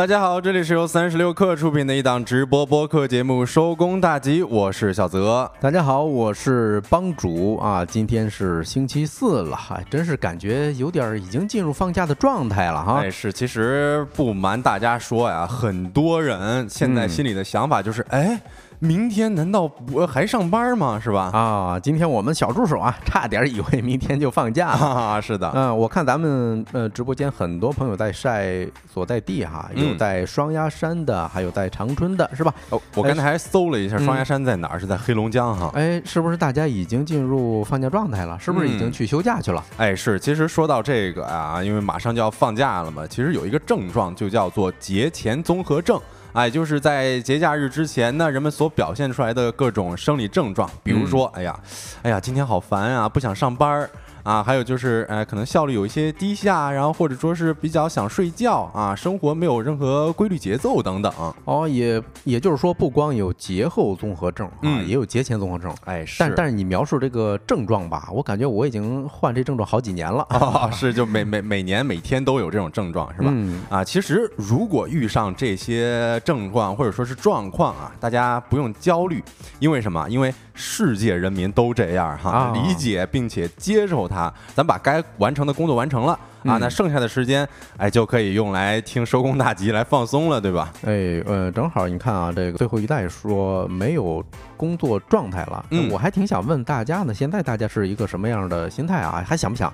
大家好，这里是由三十六克出品的一档直播播客节目《收工大吉》，我是小泽。大家好，我是帮主啊。今天是星期四了，还真是感觉有点已经进入放假的状态了哈。哎，是，其实不瞒大家说呀，很多人现在心里的想法就是，哎。明天难道不还上班吗？是吧？啊，今天我们小助手啊，差点以为明天就放假了。是的，嗯，我看咱们呃直播间很多朋友在晒所在地哈，有在双鸭山的，还有在长春的，是吧？哦，我刚才还搜了一下，双鸭山在哪儿？是在黑龙江哈。哎，是不是大家已经进入放假状态了？是不是已经去休假去了？哎，是。其实说到这个啊，因为马上就要放假了嘛，其实有一个症状就叫做节前综合症。哎，就是在节假日之前呢，人们所表现出来的各种生理症状，比如说，哎呀，哎呀，今天好烦啊，不想上班儿。啊，还有就是，呃，可能效率有一些低下，然后或者说是比较想睡觉啊，生活没有任何规律节奏等等。哦，也也就是说，不光有节后综合症啊，也有节前综合症。哎，是。但但是你描述这个症状吧，我感觉我已经患这症状好几年了。啊，是，就每每每年每天都有这种症状，是吧？嗯。啊，其实如果遇上这些症状或者说是状况啊，大家不用焦虑，因为什么？因为世界人民都这样哈，理解并且接受它，咱把该完成的工作完成了啊，那剩下的时间哎就可以用来听收工大吉来放松了，对吧？哎，呃，正好你看啊，这个最后一代说没有工作状态了，我还挺想问大家呢，现在大家是一个什么样的心态啊？还想不想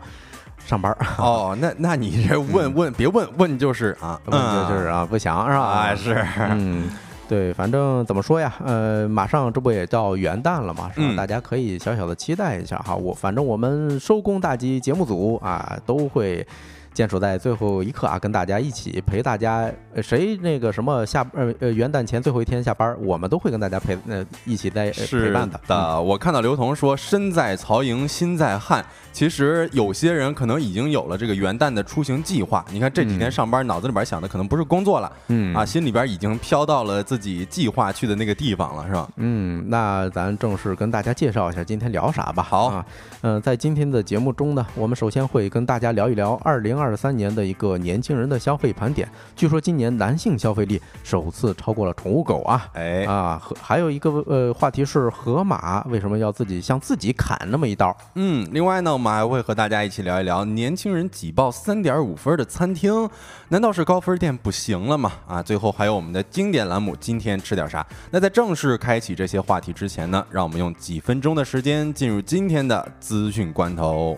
上班？哦，那那你这问问别问问就是啊，问就是啊，不想是吧？啊，是，嗯。对，反正怎么说呀，呃，马上这不也到元旦了嘛，是吧？大家可以小小的期待一下哈。我反正我们收工大吉节目组啊，都会。坚守在最后一刻啊，跟大家一起陪大家，谁那个什么下呃呃元旦前最后一天下班，我们都会跟大家陪呃一起在陪伴的。的，我看到刘同说身在曹营心在汉，其实有些人可能已经有了这个元旦的出行计划。你看这几天上班，脑子里边想的可能不是工作了，嗯啊，心里边已经飘到了自己计划去的那个地方了，是吧？嗯，那咱正式跟大家介绍一下今天聊啥吧。好啊，嗯，在今天的节目中呢，我们首先会跟大家聊一聊二零二。二三年的一个年轻人的消费盘点，据说今年男性消费力首次超过了宠物狗啊！哎啊，和还有一个呃话题是河马为什么要自己向自己砍那么一刀？嗯，另外呢，我们还会和大家一起聊一聊年轻人挤爆三点五分的餐厅，难道是高分店不行了吗？啊，最后还有我们的经典栏目，今天吃点啥？那在正式开启这些话题之前呢，让我们用几分钟的时间进入今天的资讯关头。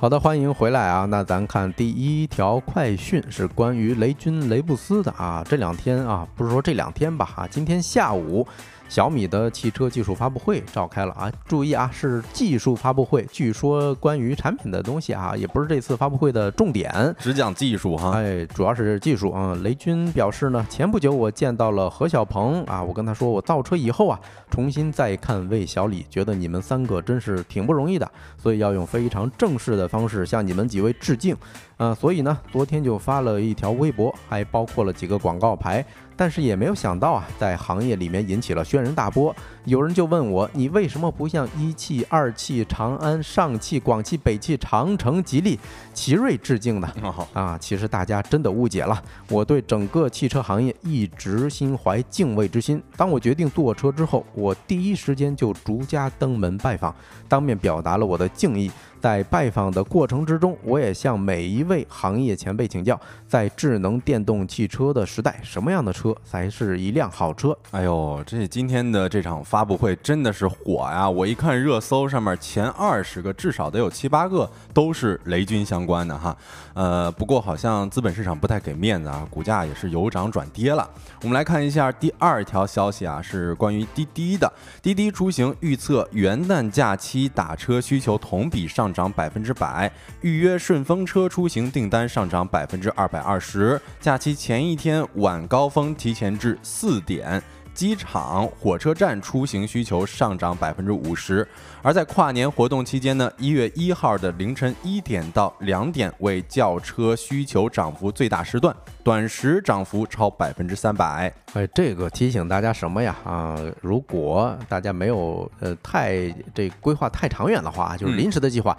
好的，欢迎回来啊！那咱看第一条快讯是关于雷军雷布斯的啊，这两天啊，不是说这两天吧，啊，今天下午。小米的汽车技术发布会召开了啊！注意啊，是技术发布会。据说关于产品的东西啊，也不是这次发布会的重点，只讲技术哈。哎，主要是技术啊。雷军表示呢，前不久我见到了何小鹏啊，我跟他说，我造车以后啊，重新再看魏小李，觉得你们三个真是挺不容易的，所以要用非常正式的方式向你们几位致敬。啊，所以呢，昨天就发了一条微博，还包括了几个广告牌。但是也没有想到啊，在行业里面引起了轩然大波。有人就问我，你为什么不向一汽、二汽、长安、上汽、广汽、北汽、长城、吉利、奇瑞致敬呢？啊，其实大家真的误解了。我对整个汽车行业一直心怀敬畏之心。当我决定坐车之后，我第一时间就逐家登门拜访，当面表达了我的敬意。在拜访的过程之中，我也向每一位行业前辈请教，在智能电动汽车的时代，什么样的车才是一辆好车？哎呦，这今天的这场发布会真的是火呀！我一看热搜上面前二十个，至少得有七八个都是雷军相关的哈。呃，不过好像资本市场不太给面子啊，股价也是由涨转跌了。我们来看一下第二条消息啊，是关于滴滴的。滴滴出行预测元旦假期打车需求同比上涨百分之百，预约顺风车出行订单上涨百分之二百二十。假期前一天晚高峰提前至四点。机场、火车站出行需求上涨百分之五十。而在跨年活动期间呢，一月一号的凌晨一点到两点为轿车需求涨幅最大时段，短时涨幅超百分之三百。哎，这个提醒大家什么呀？啊，如果大家没有呃太这规划太长远的话，就是临时的计划。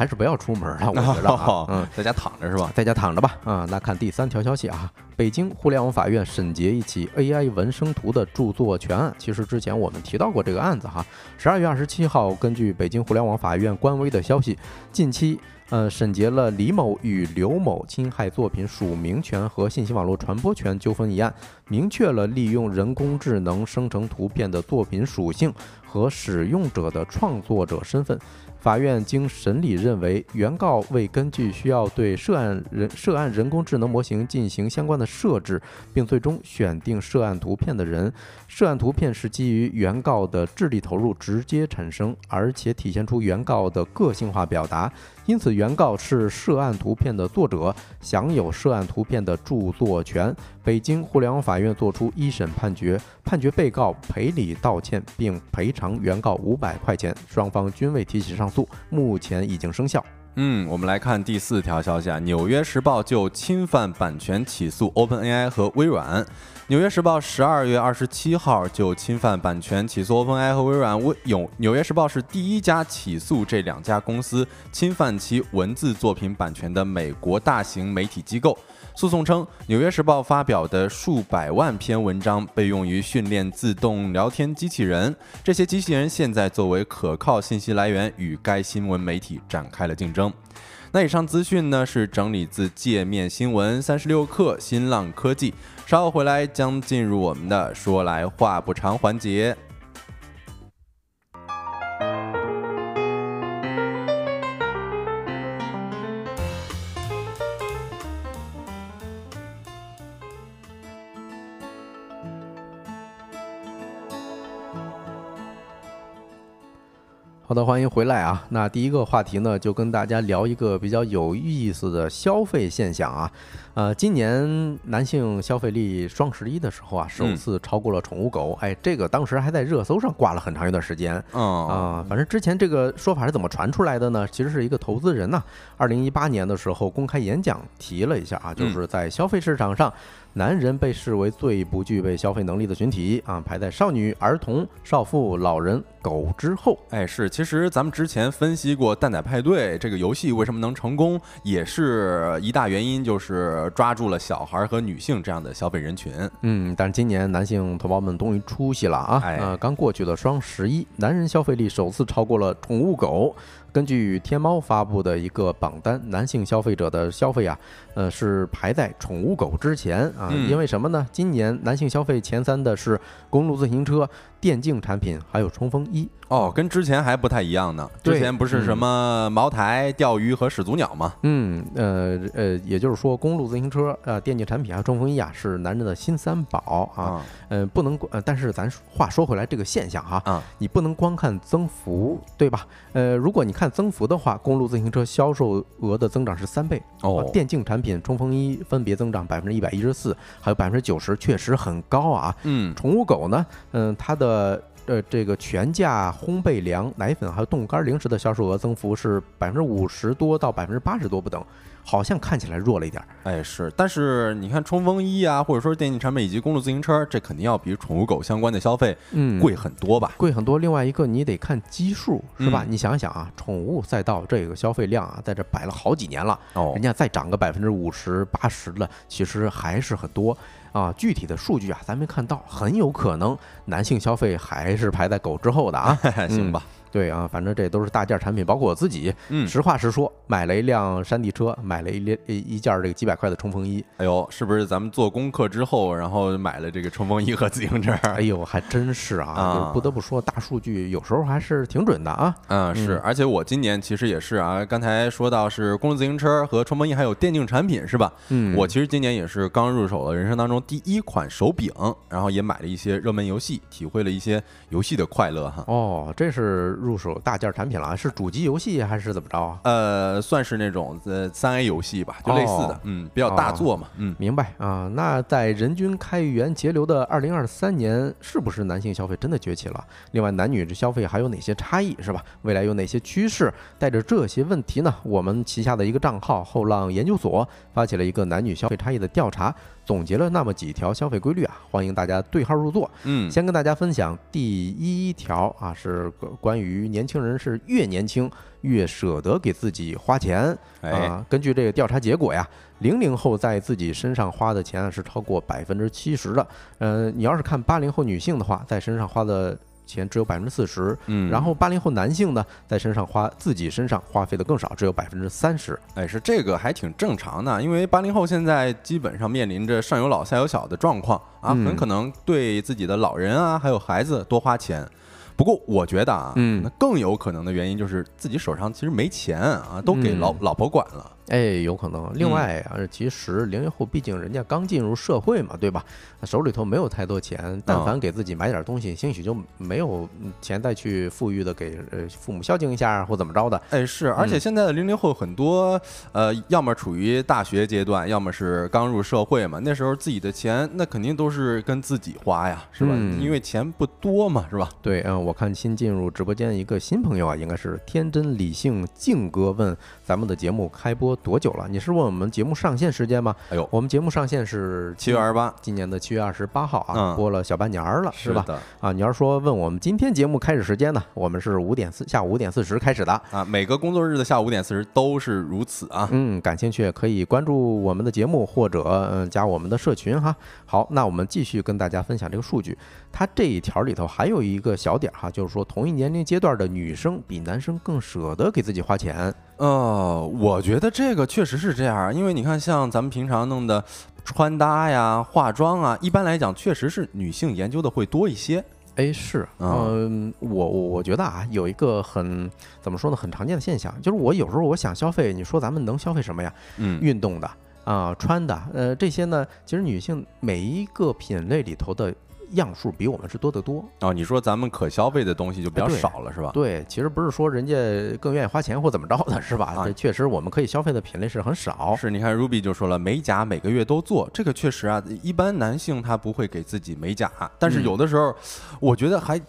还是不要出门了，我觉得，嗯，在家躺着是吧？在家躺着吧，啊，那看第三条消息啊，北京互联网法院审结一起 AI 文生图的著作权案。其实之前我们提到过这个案子哈。十二月二十七号，根据北京互联网法院官微的消息，近期呃审结了李某与刘某侵害作品署名权和信息网络传播权纠纷一案，明确了利用人工智能生成图片的作品属性和使用者的创作者身份。法院经审理认为，原告未根据需要对涉案人涉案人工智能模型进行相关的设置，并最终选定涉案图片的人。涉案图片是基于原告的智力投入直接产生，而且体现出原告的个性化表达。因此，原告是涉案图片的作者，享有涉案图片的著作权。北京互联网法院作出一审判决，判决被告赔礼道歉，并赔偿原告五百块钱。双方均未提起上诉，目前已经生效。嗯，我们来看第四条消息啊，《纽约时报》就侵犯版权起诉 OpenAI 和微软。《纽约时报》十二月二十七号就侵犯版权起诉 OpenAI 和微软。微有《纽约时报》是第一家起诉这两家公司侵犯其文字作品版权的美国大型媒体机构。诉讼称，《纽约时报》发表的数百万篇文章被用于训练自动聊天机器人，这些机器人现在作为可靠信息来源与该新闻媒体展开了竞争。那以上资讯呢是整理自界面新闻、三十六氪、新浪科技。稍后回来将进入我们的说来话不长环节。好的，欢迎回来啊！那第一个话题呢，就跟大家聊一个比较有意思的消费现象啊。呃，今年男性消费力双十一的时候啊，首次超过了宠物狗。哎，这个当时还在热搜上挂了很长一段时间。嗯啊，反正之前这个说法是怎么传出来的呢？其实是一个投资人呢，二零一八年的时候公开演讲提了一下啊，就是在消费市场上。男人被视为最不具备消费能力的群体啊，排在少女、儿童、少妇、老人、狗之后。哎，是，其实咱们之前分析过《蛋仔派对》这个游戏为什么能成功，也是一大原因，就是抓住了小孩和女性这样的消费人群。嗯，但是今年男性同胞们终于出息了啊！哎，刚过去的双十一，男人消费力首次超过了宠物狗。根据天猫发布的一个榜单，男性消费者的消费啊，呃，是排在宠物狗之前啊。因为什么呢？今年男性消费前三的是公路自行车、电竞产品，还有冲锋衣。哦，跟之前还不太一样呢。之前不是什么茅台、钓鱼和始祖鸟吗？嗯，呃呃，也就是说，公路自行车、呃，电竞产品还有冲锋衣啊，是男人的新三宝啊。嗯，不能，呃，但是咱话说回来，这个现象哈，啊，你不能光看增幅，对吧？呃，如果你看增幅的话，公路自行车销售额的增长是三倍哦，电竞产品、冲锋衣分别增长百分之一百一十四，还有百分之九十，确实很高啊。嗯，宠物狗呢，嗯，它的。呃，这个全价烘焙粮、奶粉还有冻干零食的销售额增幅是百分之五十多到百分之八十多不等，好像看起来弱了一点。哎，是，但是你看冲锋衣啊，或者说电竞产品以及公路自行车，这肯定要比宠物狗相关的消费嗯贵很多吧？贵很多。另外一个你得看基数是吧？你想想啊，宠物赛道这个消费量啊，在这摆了好几年了，哦，人家再涨个百分之五十八十的，其实还是很多。啊，具体的数据啊，咱没看到，很有可能男性消费还是排在狗之后的啊。行吧。对啊，反正这都是大件产品，包括我自己。嗯，实话实说，买了一辆山地车，买了一辆一件这个几百块的冲锋衣。哎呦，是不是咱们做功课之后，然后买了这个冲锋衣和自行车？哎呦，还真是啊！不得不说，大数据有时候还是挺准的啊。嗯，是。而且我今年其实也是啊，刚才说到是公路自行车和冲锋衣，还有电竞产品是吧？嗯，我其实今年也是刚入手了人生当中第一款手柄，然后也买了一些热门游戏，体会了一些游戏的快乐哈。哦，这是入手大件产品了，是主机游戏还是怎么着啊？呃，算是那种呃三 A 游戏吧，就类似的，哦嗯，比较大作嘛，嗯。明白啊，那在人均开源节流的二零二三年，是不是男性消费真的崛起了？另外，男女这消费还有哪些差异，是吧？未来有哪些趋势？带着这些问题呢，我们旗下的一个账号后浪研究所发起了一个男女消费差异的调查，总结了那么几条消费规律啊，欢迎大家对号入座。嗯，先跟大家分享第一条啊，是关于年轻人是越年轻越舍得给自己花钱。哎，啊，根据这个调查结果呀，零零后在自己身上花的钱啊是超过百分之七十的。呃，你要是看八零后女性的话，在身上花的钱只有百分之四十。嗯，然后八零后男性呢，在身上花自己身上花费的更少，只有百分之三十。哎，是这个还挺正常的，因为八零后现在基本上面临着上有老下有小的状况啊，嗯很可能对自己的老人啊还有孩子多花钱。不过我觉得啊，嗯那更有可能的原因就是自己手上其实没钱啊，都给老、嗯老婆管了。哎，有可能。另外啊，其实零零后毕竟人家刚进入社会嘛，对吧？手里头没有太多钱，但凡给自己买点东西，兴许就没有嗯钱再去富裕的给呃父母孝敬一下或怎么着的。哎，是，而且嗯现在的零零后很多，呃，要么处于大学阶段，要么是刚入社会嘛。那时候自己的钱，那肯定都是跟自己花呀，是吧？嗯因为钱不多嘛，是吧？对，嗯，我看新进入直播间一个新朋友啊，应该是天真理性静哥问咱们的节目开播多久了？你是问我们节目上线时间吗？哎呦，我们节目上线是七月二十八，今年的七月二十八号啊，嗯播了小半年儿了，是吧？的啊，你要是说问我们今天节目开始时间呢，我们是五点四下午五点四十开始的。啊，每个工作日的下午五点四十都是如此啊。嗯，感兴趣可以关注我们的节目或者嗯加我们的社群哈。好，那我们继续跟大家分享这个数据。它这一条里头还有一个小点儿哈，就是说同一年龄阶段的女生比男生更舍得给自己花钱。呃，我觉得这个确实是这样啊，因为你看，像咱们平常弄的穿搭呀、化妆啊，一般来讲确实是女性研究的会多一些。哎，是，啊嗯，我我我觉得啊，有一个很怎么说呢，很常见的现象，就是我有时候我想消费，你说咱们能消费什么呀？嗯，运动的啊、穿的，呃，这些呢，其实女性每一个品类里头的样数比我们是多得多。哦，你说咱们可消费的东西就比较少了，是吧？对，其实不是说人家更愿意花钱或怎么着的，是吧？啊这确实我们可以消费的品类是很少。是，你看 Ruby 就说了，美甲每个月都做，这个确实啊，一般男性他不会给自己美甲，但是嗯有的时候，我觉得还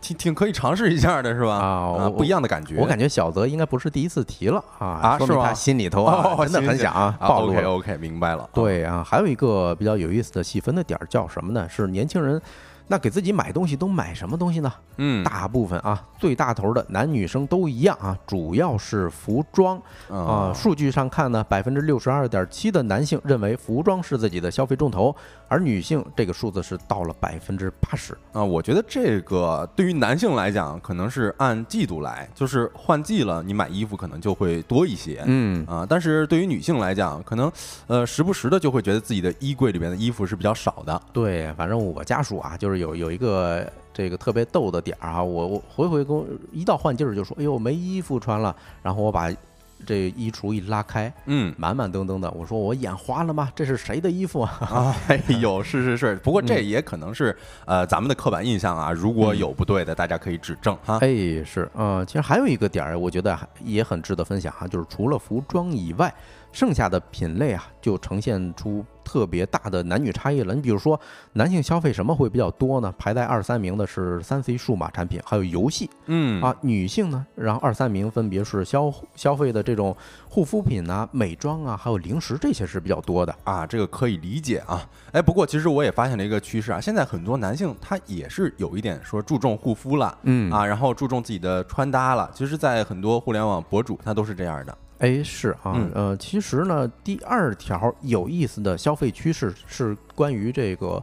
挺挺可以尝试一下的，是吧？啊不一样的感觉。我感觉小泽应该不是第一次提了啊，说明他心里头 真的很想暴露 OK OK，明白了。对啊，还有一个比较有意思的细分的点儿叫什么呢？是年轻人，那给自己买东西都买什么东西呢？嗯，大部分啊，最大头的男女生都一样啊，主要是服装啊。啊，数据上看呢，百分之六十二点七的男性认为服装是自己的消费重头，而女性这个数字是到了百分之八十。啊，我觉得这个对于男性来讲，可能是按季度来，就是换季了，你买衣服可能就会多一些。嗯，啊，但是对于女性来讲，可能呃时不时的就会觉得自己的衣柜里边的衣服是比较少的。对，反正我家属啊，就是有有一个这个特别逗的点儿啊，我我回回跟我一到换季儿就说，哎呦没衣服穿了，然后我把这衣橱一拉开，嗯满满登登的，我说我眼花了吗？这是谁的衣服啊？啊，哎呦，是是是，不过这嗯也可能是呃咱们的刻板印象啊，如果有不对的，大家可以指正哈。哎，是，嗯，其实还有一个点儿，我觉得还也很值得分享哈，就是除了服装以外，剩下的品类啊，就呈现出特别大的男女差异了。你比如说，男性消费什么会比较多呢？排在二三名的是三 C 数码产品，还有游戏嗯啊。女性呢，然后二三名分别是消消费的这种护肤品啊、美妆啊，还有零食，这些是比较多的。啊，这个可以理解啊。哎，不过其实我也发现了一个趋势啊，现在很多男性他也是有一点说注重护肤了。嗯啊，然后注重自己的穿搭了。其实，在很多互联网博主，他都是这样的。哎，是啊，嗯。呃，其实呢，第二条有意思的消费趋势是关于这个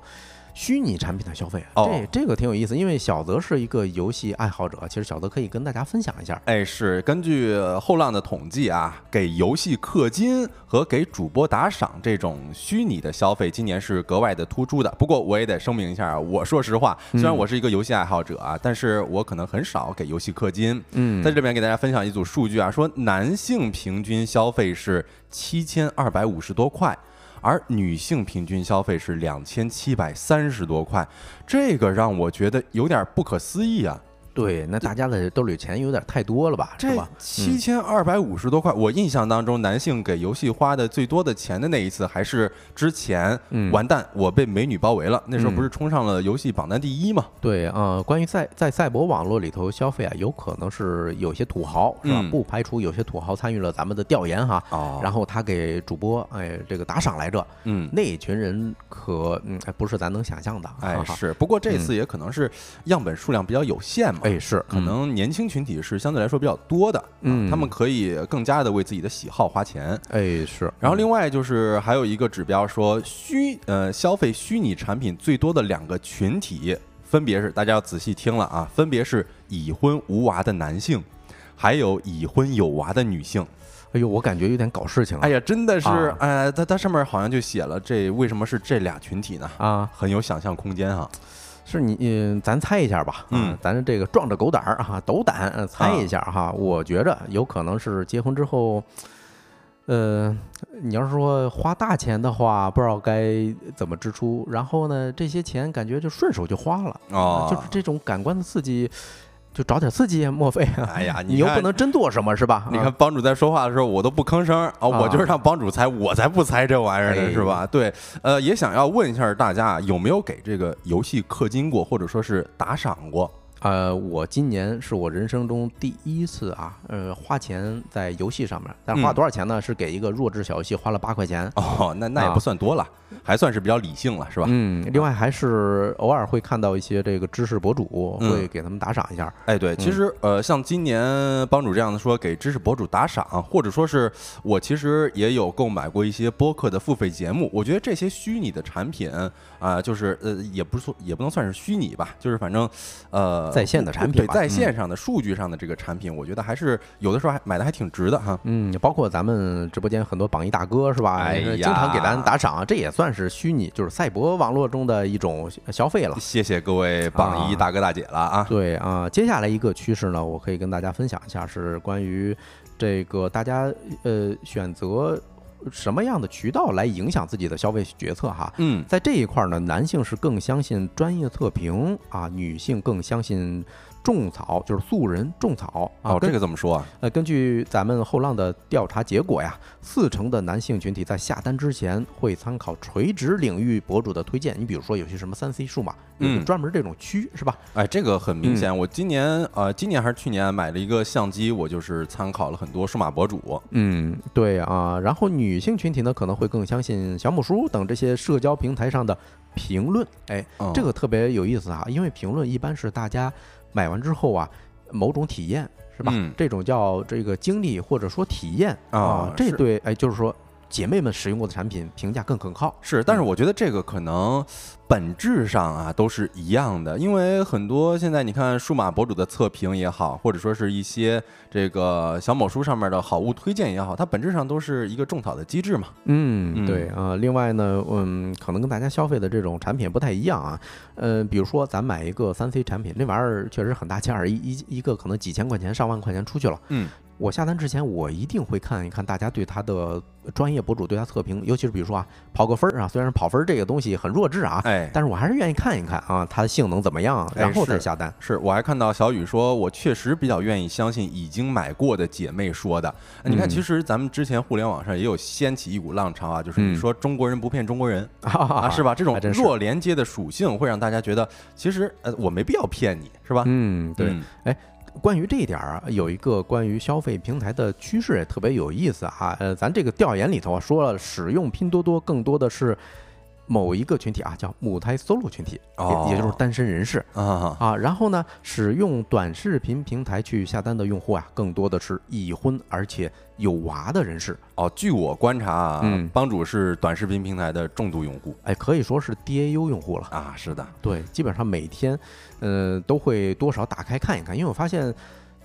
虚拟产品的消费，哦这这个挺有意思，因为小泽是一个游戏爱好者，其实小泽可以跟大家分享一下。哎，是根据后浪的统计啊，给游戏氪金和给主播打赏这种虚拟的消费，今年是格外的突出的。不过我也得声明一下啊，我说实话，虽然嗯我是一个游戏爱好者啊，但是我可能很少给游戏氪金。嗯在这边给大家分享一组数据啊，说男性平均消费是七千二百五十多块。而女性平均消费是两千七百三十多块，这个让我觉得有点不可思议啊！对，那大家的兜里钱有点太多了吧？是这吧？七千二百五十多块，我印象当中，男性给游戏花的最多的钱的那一次，还是之前嗯完蛋，我被美女包围了，那时候不是冲上了游戏榜单第一嘛？对啊、呃关于赛在赛博网络里头消费啊，有可能是有些土豪是吧？嗯不排除有些土豪参与了咱们的调研哈。哦然后他给主播哎这个打赏来着，嗯。那一群人可嗯还不是咱能想象的，哎，是，不过这次也可能是样本数量比较有限嘛，哎是可能年轻群体是相对来说比较多的，啊嗯他们可以更加的为自己的喜好花钱。哎是，然后另外就是还有一个指标说虚呃消费虚拟产品最多的两个群体，分别是大家要仔细听了啊，分别是已婚无娃的男性，还有已婚有娃的女性。哎呦我感觉有点搞事情了，哎呀，真的是啊，哎，它它上面好像就写了这为什么是这俩群体呢？啊很有想象空间哈。是你嗯咱猜一下吧，啊嗯咱这个壮着狗胆儿啊斗胆呃猜一下哈，我觉着有可能是结婚之后。呃，你要是说花大钱的话，不知道该怎么支出，然后呢，这些钱感觉就顺手就花了，啊就是这种感官的刺激，就找点刺激，莫非啊？哎呀，看你又不能真做什么，是吧？你啊看帮主在说话的时候，我都不吭声啊，我就是让帮主猜，我才不猜这玩意儿呢，哎是吧？对，呃，也想要问一下大家，有没有给这个游戏氪金过，或者说是打赏过？呃，我今年是我人生中第一次啊，呃，花钱在游戏上面，但花嗯多少钱呢？是给一个弱智小游戏花了八块钱。哦，那那也啊不算多了，还算是比较理性了，是吧？嗯，另外还是偶尔会看到一些这个知识博主，嗯会给他们打赏一下。哎，对，其实呃，像今年帮主这样的说给知识博主打赏，或者说是我其实也有购买过一些播客的付费节目，我觉得这些虚拟的产品啊、就是呃，也不是说也不能算是虚拟吧，就是反正呃，在线的产品对，在线上的数据上的这个产品，我觉得还是有的时候还买的还挺值的哈。嗯，包括咱们直播间很多榜一大哥是吧？哎呀经常给咱打赏，这也算是虚拟，就是赛博网络中的一种消费了。谢谢各位榜一大哥大姐了啊！对啊，接下来一个趋势呢，我可以跟大家分享一下，是关于这个大家呃选择什么样的渠道来影响自己的消费决策哈。嗯，在这一块儿呢，男性是更相信专业测评啊，女性更相信种草，就是素人种草啊。哦，这个怎么说啊？呃，根据咱们后浪的调查结果呀，四成的男性群体在下单之前会参考垂直领域博主的推荐。你比如说有些什么三 C 数码，有嗯专门这种区是吧？哎，这个很明嗯显。我今年呃，今年还是去年买了一个相机，我就是参考了很多数码博主。嗯，对啊。然后女性群体呢，可能会更相信小母书等这些社交平台上的评论。哎，嗯这个特别有意思啊，因为评论一般是大家买完之后啊，某种体验是吧？嗯这种叫这个经历或者说体验啊是这对哎，就是说姐妹们使用过的产品评价更可靠。是，但是我觉得这个可能本质上啊都是一样的，因为很多现在你看数码博主的测评也好，或者说是一些这个小某书上面的好物推荐也好，它本质上都是一个种草的机制嘛。嗯，嗯对啊、另外呢，嗯，可能跟大家消费的这种产品不太一样啊。呃，比如说咱买一个三 C 产品，那玩意儿确实很大件儿，一一一个可能几千块钱、上万块钱出去了。嗯，我下单之前，我一定会看一看大家对它的专业博主对它测评，尤其是比如说啊，跑个分儿啊，虽然跑分儿这个东西很弱智啊，哎，但是我还是愿意看一看啊，它的性能怎么样，哎然后再下单。是我还看到小雨说，我确实比较愿意相信已经买过的姐妹说的。哎你看，嗯其实咱们之前互联网上也有掀起一股浪潮啊，就是你嗯说中国人不骗中国人 啊，啊是吧？这种弱连接的属性会让大家觉得，其实呃我没必要骗你，是吧？嗯，对。嗯关于这一点儿啊，有一个关于消费平台的趋势也特别有意思啊。呃，咱这个调研里头啊说了，使用拼多多更多的是某一个群体啊，叫母胎 solo 群体，哦也也就是单身人士啊，啊。然后呢，使用短视频平台去下单的用户啊，更多的是已婚而且有娃的人士。哦，据我观察啊，嗯帮主是短视频平台的重度用户哎，可以说是 DAU 用户了。啊，是的，对，基本上每天，呃，都会多少打开看一看，因为我发现。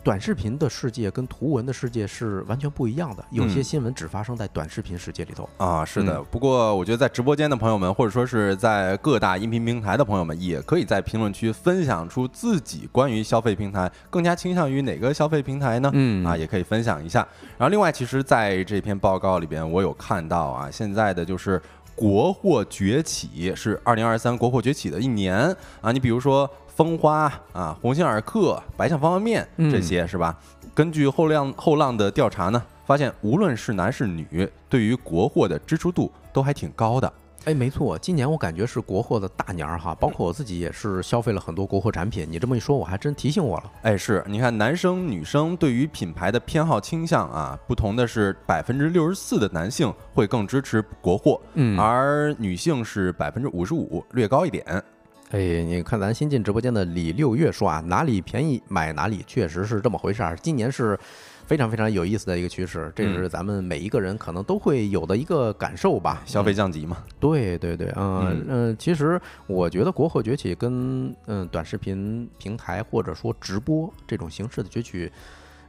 短视频的世界跟图文的世界是完全不一样的，有些嗯新闻只发生在短视频世界里头。啊，是的。嗯不过我觉得在直播间的朋友们，或者说是在各大音频平台的朋友们，也可以在评论区分享出自己关于消费平台更加倾向于哪个消费平台呢？嗯啊，也可以分享一下。然后另外，其实在这篇报告里边，我有看到啊，现在的就是。国货崛起是二零二三国货崛起的一年啊！你比如说蜂花啊、鸿星尔克、白象方便面嗯这些是吧？根据后浪后浪的调查呢，发现无论是男是女，对于国货的支出度都还挺高的。哎，没错，今年我感觉是国货的大年儿哈，包括我自己也是消费了很多国货产品。你这么一说，我还真提醒我了。哎，是你看男生女生对于品牌的偏好倾向啊，不同的是百分之六十四的男性会更支持国货，嗯而女性是百分之五十五，略高一点。哎，你看咱新进直播间的李六月说啊，哪里便宜买哪里，确实是这么回事儿。今年是非常非常有意思的一个趋势，这是咱们每一个人可能都会有的一个感受吧。消费降级嘛，对对对，嗯嗯嗯，其实我觉得国货崛起跟嗯短视频平台或者说直播这种形式的崛起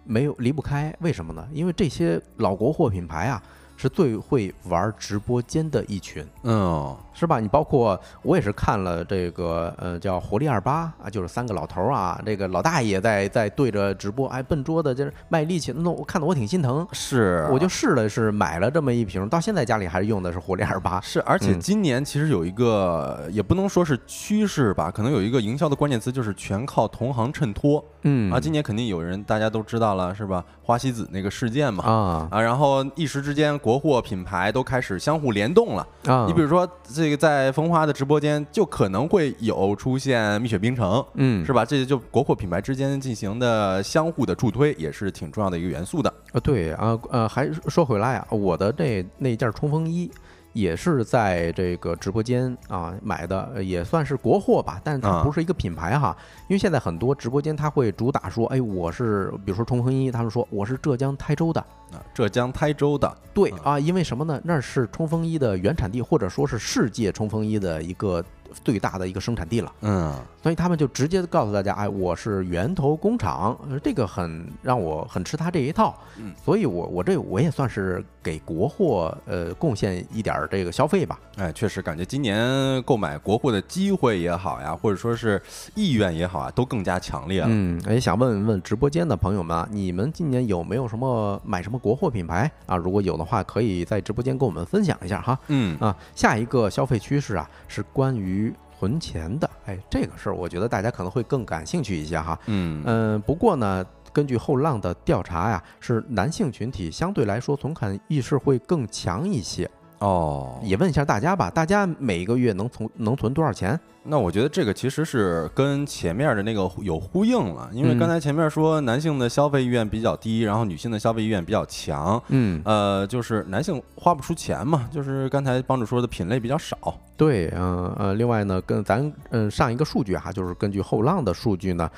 没有离不开，为什么呢？因为这些老国货品牌啊，是最会玩直播间的一群。嗯，是吧？你包括我也是看了这个，呃，叫活力二八啊，就是三个老头儿啊，这个老大爷在在对着直播，哎，笨拙的，就是卖力气，那我看得我挺心疼，是，我就试了试，买了这么一瓶，到现在家里还是用的是活力二八。是，而且嗯今年其实有一个，也不能说是趋势吧，可能有一个营销的关键词就是全靠同行衬托。嗯啊，今年肯定有人大家都知道了，是吧？花西子那个事件嘛。啊啊，然后一时之间，国货品牌都开始相互联动了。啊，你比如说，这个在风花的直播间，就可能会有出现蜜雪冰城，嗯是吧？这就国货品牌之间进行的相互的助推，也是挺重要的一个元素的。啊，对啊，呃，还是说回来啊，我的这那件冲锋衣也是在这个直播间啊买的，呃也算是国货吧，但是它啊不是一个品牌哈。因为现在很多直播间它会主打说，哎，我是比如说冲锋衣，他们说我是浙江台州的，啊，浙江台州的，对啊，因为什么呢？那是冲锋衣的原产地，或者说是世界冲锋衣的一个最大的一个生产地了。嗯，所以他们就直接告诉大家，哎，我是源头工厂，呃这个很让我很吃他这一套。嗯，所以我我这我也算是给国货呃贡献一点儿这个消费吧。哎，确实感觉今年购买国货的机会也好呀，或者说是意愿也好啊，都更加强烈了。嗯，也想问问直播间的朋友们啊，你们今年有没有什么买什么国货品牌啊？如果有的话，可以在直播间跟我们分享一下哈。嗯啊，下一个消费趋势啊是关于存钱的，哎，这个事儿我觉得大家可能会更感兴趣一些哈。嗯嗯，不过呢，根据后浪的调查呀，是男性群体相对来说存款意识会更强一些。哦，也问一下大家吧，大家每个月能存能存多少钱？那我觉得这个其实是跟前面的那个有呼应了，因为嗯刚才前面说男性的消费意愿比较低，然后女性的消费意愿比较强。嗯，呃，就是男性花不出钱嘛，就是刚才帮主说的品类比较少。对，嗯呃另外呢，跟咱嗯上一个数据哈，就是根据后浪的数据呢。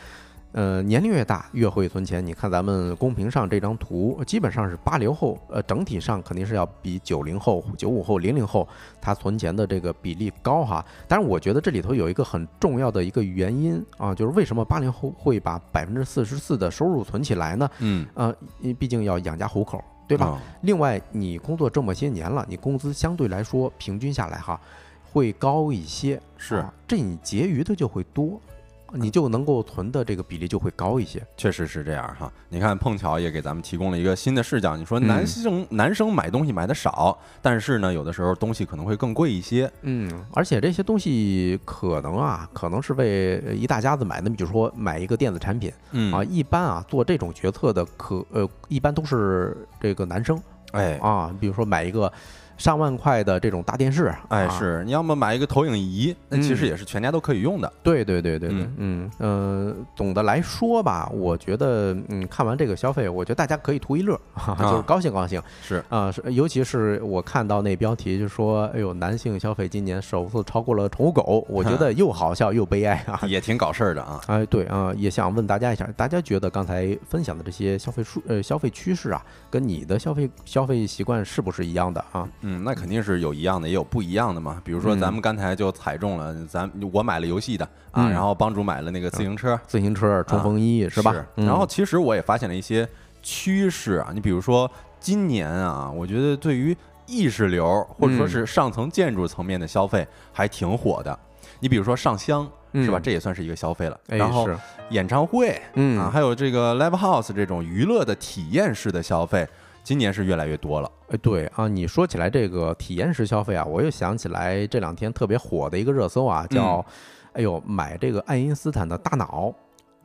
呃，年龄越大越会存钱。你看咱们公屏上这张图，基本上是八零后，呃，整体上肯定是要比九零后、九五后、零零后他存钱的这个比例高哈。但是，我觉得这里头有一个很重要的一个原因啊，就是为什么八零后会把百分之四十四的收入存起来呢？嗯，呃，毕竟要养家糊口，对吧？哦另外，你工作这么些年了，你工资相对来说平均下来哈，会高一些，是啊这你结余的就会多，你就能够存的这个比例就会高一些。确实是这样哈。你看，碰巧也给咱们提供了一个新的视角。你说嗯男生、男生买东西买的少，但是呢，有的时候东西可能会更贵一些。嗯，而且这些东西可能啊，可能是为呃一大家子买的，比如说买一个电子产品嗯啊，一般啊做这种决策的可呃一般都是这个男生哎啊，比如说买一个上万块的这种大电视，哎，啊是你要么买一个投影仪，那其实也是全家都可以用的。对对对对对，嗯呃，总的来说吧，我觉得，嗯，看完这个消费，我觉得大家可以图一乐，就是高兴高兴是，啊、是，尤其是我看到那标题就说，哎呦，男性消费今年首次超过了宠物狗，我觉 得又好笑又悲哀啊。也挺搞事儿的啊。哎，对啊、也想问大家一下，大家觉得刚才分享的这些消费数呃消费趋势啊，跟你的消费消费习惯是不是一样的啊？嗯，那肯定是有一样的，也有不一样的嘛。比如说，嗯咱们刚才就踩中了，咱我买了游戏的啊，嗯然后帮主买了那个自行车，自行车、冲锋衣、是吧？嗯然后其实我也发现了一些趋势啊，你比如说今年啊，我觉得对于意识流或者说嗯是上层建筑层面的消费还挺火的。你比如说上香是吧？嗯这也算是一个消费了。哎然后演唱会嗯啊，还有这个 live house 这种娱乐的体验式的消费，今年是越来越多了。哎，对啊，你说起来这个体验式消费啊，我又想起来这两天特别火的一个热搜啊，叫哎呦，买这个爱因斯坦的大脑。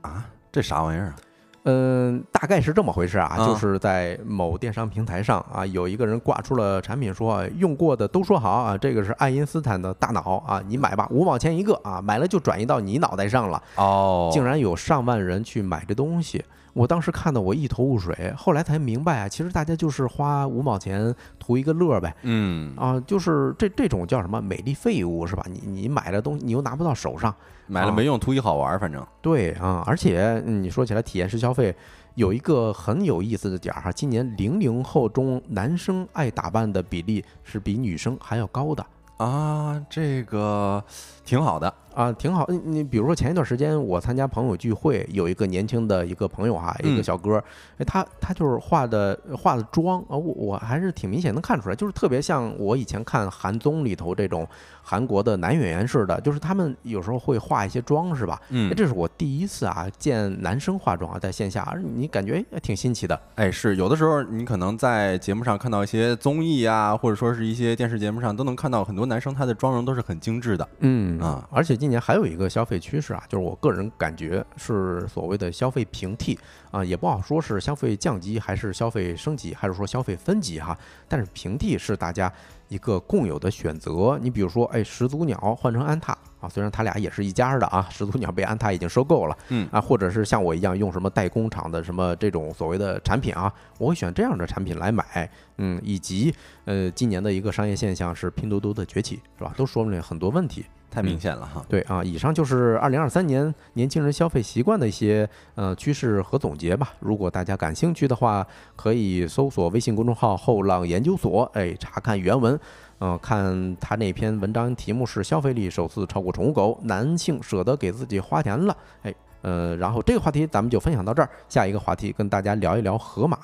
啊，这啥玩意儿啊？嗯，大概是这么回事啊，啊就是在某电商平台上啊，有一个人挂出了产品说，用过的都说好啊，这个是爱因斯坦的大脑啊，你买吧，五毛钱一个啊，买了就转移到你脑袋上了。哦，竟然有上万人去买这东西，我当时看的我一头雾水，后来才明白啊，其实大家就是花五毛钱图一个乐儿呗。嗯，啊，就是这这种叫什么美丽废物是吧？你你买了东西，你又拿不到手上，买了没用，图一好玩儿，反正对啊，而且嗯你说起来体验式消费，有一个很有意思的点儿哈，今年零零后中男生爱打扮的比例是比女生还要高的。啊，这个挺好的。啊，挺好。你你比如说前一段时间我参加朋友聚会，有一个年轻的一个朋友哈，一个嗯小哥，哎，他他就是化的化的妆啊，我我还是挺明显能看出来，就是特别像我以前看韩综里头这种韩国的男演员似的，就是他们有时候会化一些妆是吧？嗯哎，这是我第一次啊见男生化妆啊，在线下，而你感觉哎挺新奇的。哎，是有的时候你可能在节目上看到一些综艺啊，或者说是一些电视节目上，都能看到很多男生他的妆容都是很精致的。嗯啊，而且今年还有一个消费趋势啊，就是我个人感觉是所谓的消费平替啊，也不好说是消费降级还是消费升级，还是说消费分级哈。但是平替是大家一个共有的选择。你比如说，哎，始祖鸟换成安踏啊，虽然他俩也是一家的啊，始祖鸟被安踏已经收购了，嗯啊，或者是像我一样用什么代工厂的什么这种所谓的产品啊，我会选这样的产品来买。嗯，以及呃，今年的一个商业现象是拼多多的崛起，是吧？都说明了很多问题。太明显了哈。对啊，以上就是二零二三年年轻人消费习惯的一些呃趋势和总结吧。如果大家感兴趣的话，可以搜索微信公众号“后浪研究所”，哎，查看原文。呃，看他那篇文章题目是“消费力首次超过宠物狗，男性舍得给自己花钱了”。哎，呃，然后这个话题咱们就分享到这儿，下一个话题跟大家聊一聊盒马。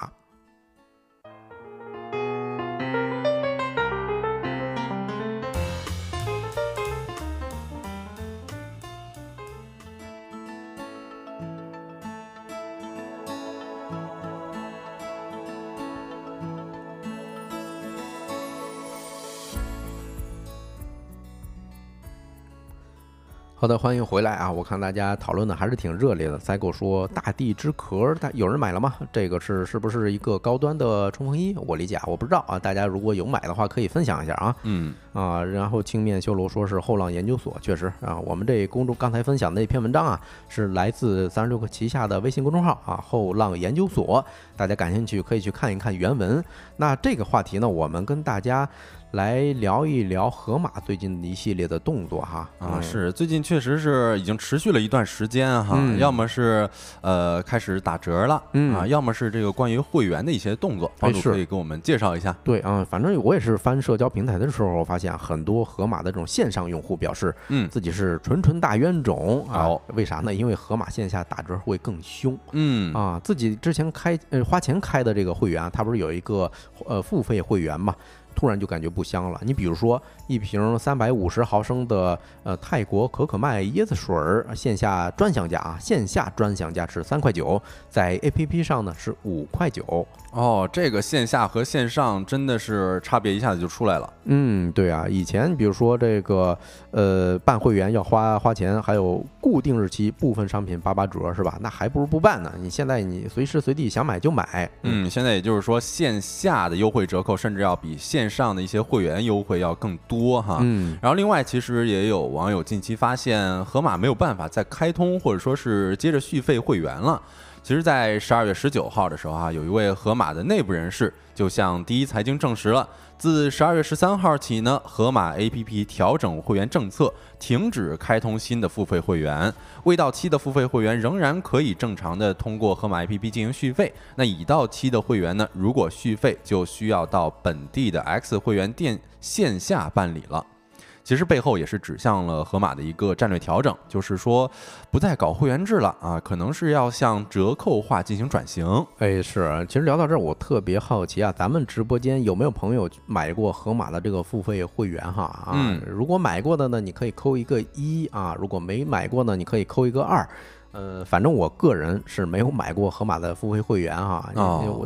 好的，欢迎回来啊！我看大家讨论的还是挺热烈的。赛狗说：“大地之壳，大有人买了吗？这个是是不是一个高端的冲锋衣？我理解啊，我不知道啊。大家如果有买的话，可以分享一下啊嗯，啊。然后青面修罗说是后浪研究所，确实啊，我们这公众刚才分享的那篇文章啊，是来自三十六氪旗下的微信公众号啊，后浪研究所，大家感兴趣可以去看一看原文。那这个话题呢，我们跟大家来聊一聊河马最近的一系列的动作哈啊，嗯是最近确实是已经持续了一段时间哈，嗯要么是呃开始打折了，嗯啊，要么是这个关于会员的一些动作，帮主可以给我们介绍一下。对啊，反正我也是翻社交平台的时候，我发现很多河马的这种线上用户表示嗯自己是纯纯大冤种啊哦。为啥呢？因为河马线下打折会更凶嗯啊。自己之前开呃花钱开的这个会员啊，它不是有一个呃付费会员嘛？突然就感觉不香了。你比如说一瓶三百五十毫升的呃泰国可可麦椰子水儿，线下专享价啊，线下专享价是三块九，在 APP 上呢是五块九。哦，这个线下和线上真的是差别一下子就出来了。嗯，对啊，以前比如说这个，呃，办会员要花花钱，还有固定日期，部分商品八八折是吧？那还不如不办呢。你现在你随时随地想买就买，嗯，现在也就是说，线下的优惠折扣甚至要比线上的一些会员优惠要更多哈。嗯然后，另外，其实也有网友近期发现，盒马没有办法再开通或者说是接着续费会员了。其实，在十二月十九号的时候啊，有一位盒马的内部人士就向第一财经证实了，自十二月十三号起呢，盒马 APP 调整会员政策，停止开通新的付费会员，未到期的付费会员仍然可以正常的通过河马 APP 进行续费。那已到期的会员呢，如果续费就需要到本地的 X 会员店线下办理了。其实背后也是指向了盒马的一个战略调整，就是说不再搞会员制了啊，可能是要向折扣化进行转型。哎，是。其实聊到这儿，我特别好奇啊，咱们直播间有没有朋友买过盒马的这个付费会员哈？啊，嗯如果买过的呢，你可以扣一个一啊；如果没买过呢，你可以扣一个二。呃，反正我个人是没有买过盒马的付费会员哈，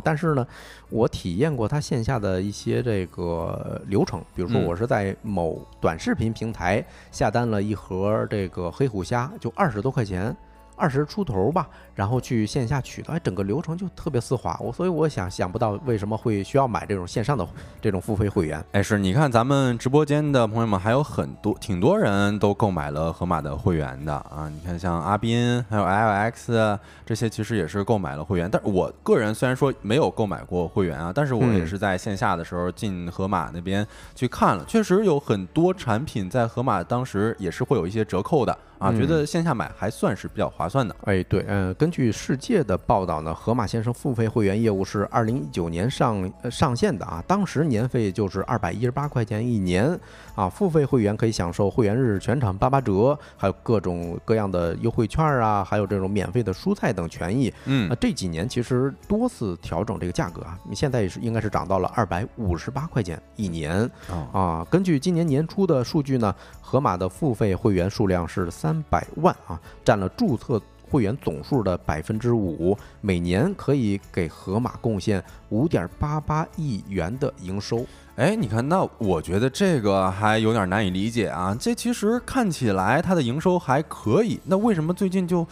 但是呢，我体验过它线下的一些这个流程，比如说嗯我是在某短视频平台下单了一盒这个黑虎虾，就二十多块钱。二十出头吧，然后去线下取的，哎，整个流程就特别丝滑。我所以我想想不到为什么会需要买这种线上的这种付费会员。哎，是你看咱们直播间的朋友们还有很多，挺多人都购买了盒马的会员的啊。你看像阿斌还有 LX 这些，其实也是购买了会员。但是我个人虽然说没有购买过会员啊，但是我也嗯是在线下的时候进盒马那边去看了，确实有很多产品在盒马当时也是会有一些折扣的啊，嗯觉得线下买还算是比较划算的。哎，对，嗯、根据世界的报道呢，盒马先生付费会员业务是二零一九年上、呃、上线的啊，当时年费就是二百一十八块钱一年啊，付费会员可以享受会员日全场八八折，还有各种各样的优惠券啊，还有这种免费的蔬菜等权益。嗯啊，，这几年其实多次调整这个价格啊，你现在也是应该是涨到了二百五十八块钱一年。哦，啊，根据今年年初的数据呢，盒马的付费会员数量是三百万啊，占了注册会员总数的百分之五，每年可以给盒马贡献五点八八亿元的营收。哎，你看，那我觉得这个还有点难以理解啊。这其实看起来它的营收还可以，那为什么最近就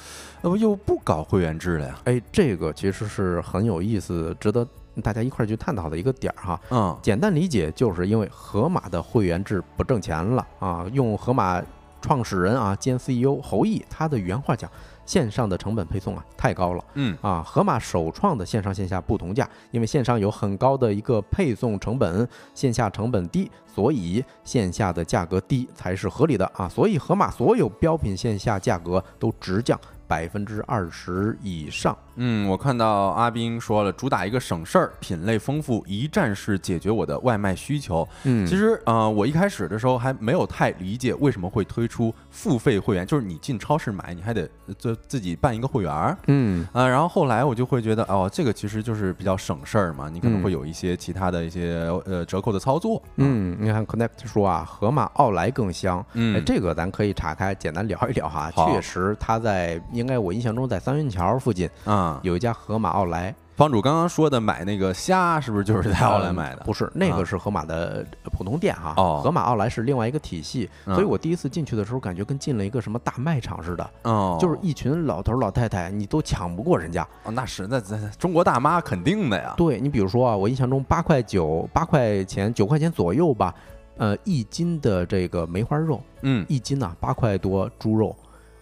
呃又不搞会员制了呀？哎，这个其实是很有意思，值得大家一块儿去探讨的一个点儿哈。嗯，简单理解，就是因为盒马的会员制不挣钱了啊。用盒马创始人啊兼 CEO 侯毅他的原话讲，线上的成本配送啊太高了。嗯，啊，盒马首创的线上线下不同价，因为线上有很高的一个配送成本，线下成本低，所以线下的价格低才是合理的啊。所以盒马所有标品线下价格都直降百分之二十以上。嗯，我看到阿斌说了，主打一个省事儿，品类丰富，一站式解决我的外卖需求。嗯其实，呃，我一开始的时候还没有太理解为什么会推出付费会员，就是你进超市买，你还得呃自自己办一个会员。嗯啊，然后后来我就会觉得，哦，这个其实就是比较省事儿嘛，你可能嗯会有一些其他的一些呃折扣的操作。嗯，你看 Connect 说啊，盒马奥莱更香。嗯哎，这个咱可以岔开简单聊一聊哈。确实，它在应该我印象中在三元桥附近啊，有一家盒马奥莱，房主刚刚说的买那个虾，是不是就是在奥莱买的？不是，那啊个是盒马的呃普通店哈。哦盒马奥莱是另外一个体系，嗯所以我第一次进去的时候，感觉跟进了一个什么大卖场似的，哦，就是一群老头老太太，你都抢不过人家。哦，那是那那中国大妈肯定的呀。对你比如说啊，我印象中八块九、八块钱、九块钱左右吧，呃，一斤的这个梅花肉，嗯，一斤呐、八块多猪肉。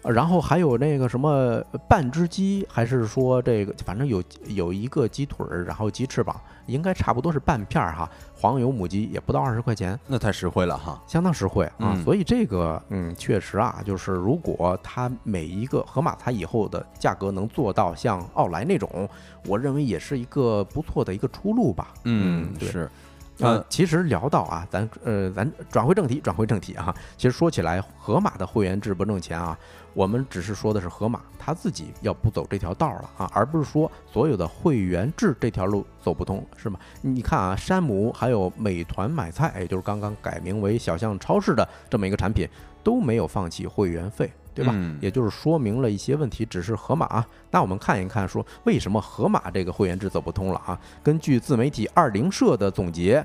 呃然后还有那个什么半只鸡，还是说这个，反正有有一个鸡腿儿，然后鸡翅膀，应该差不多是半片儿哈。黄油母鸡也不到二十块钱，那太实惠了哈。相当实惠啊。嗯所以这个，嗯，确实啊，就是如果它每一个盒马它以后的价格能做到像奥莱那种，我认为也是一个不错的一个出路吧。嗯，对。是。呃，其实聊到啊，咱呃，咱转回正题，转回正题啊。其实说起来，盒马的会员制不挣钱啊，我们只是说的是盒马他自己要不走这条道了啊，而不是说所有的会员制这条路走不通，是吗？你看啊，山姆还有美团买菜，也就是刚刚改名为小象超市的这么一个产品，都没有放弃会员费。对吧？嗯也就是说明了一些问题，只是盒马啊。那我们看一看，说为什么盒马这个会员制走不通了啊？根据自媒体二零社的总结，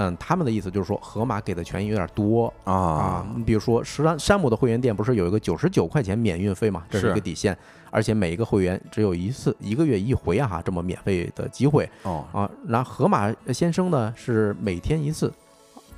嗯，他们的意思就是说，盒马给的权益有点多啊啊。，你比如说，山山姆的会员店不是有一个九十九块钱免运费嘛？这是一个底线，而且每一个会员只有一次一个月一回啊，哈，这么免费的机会哦，啊。那盒马先生呢是每天一次，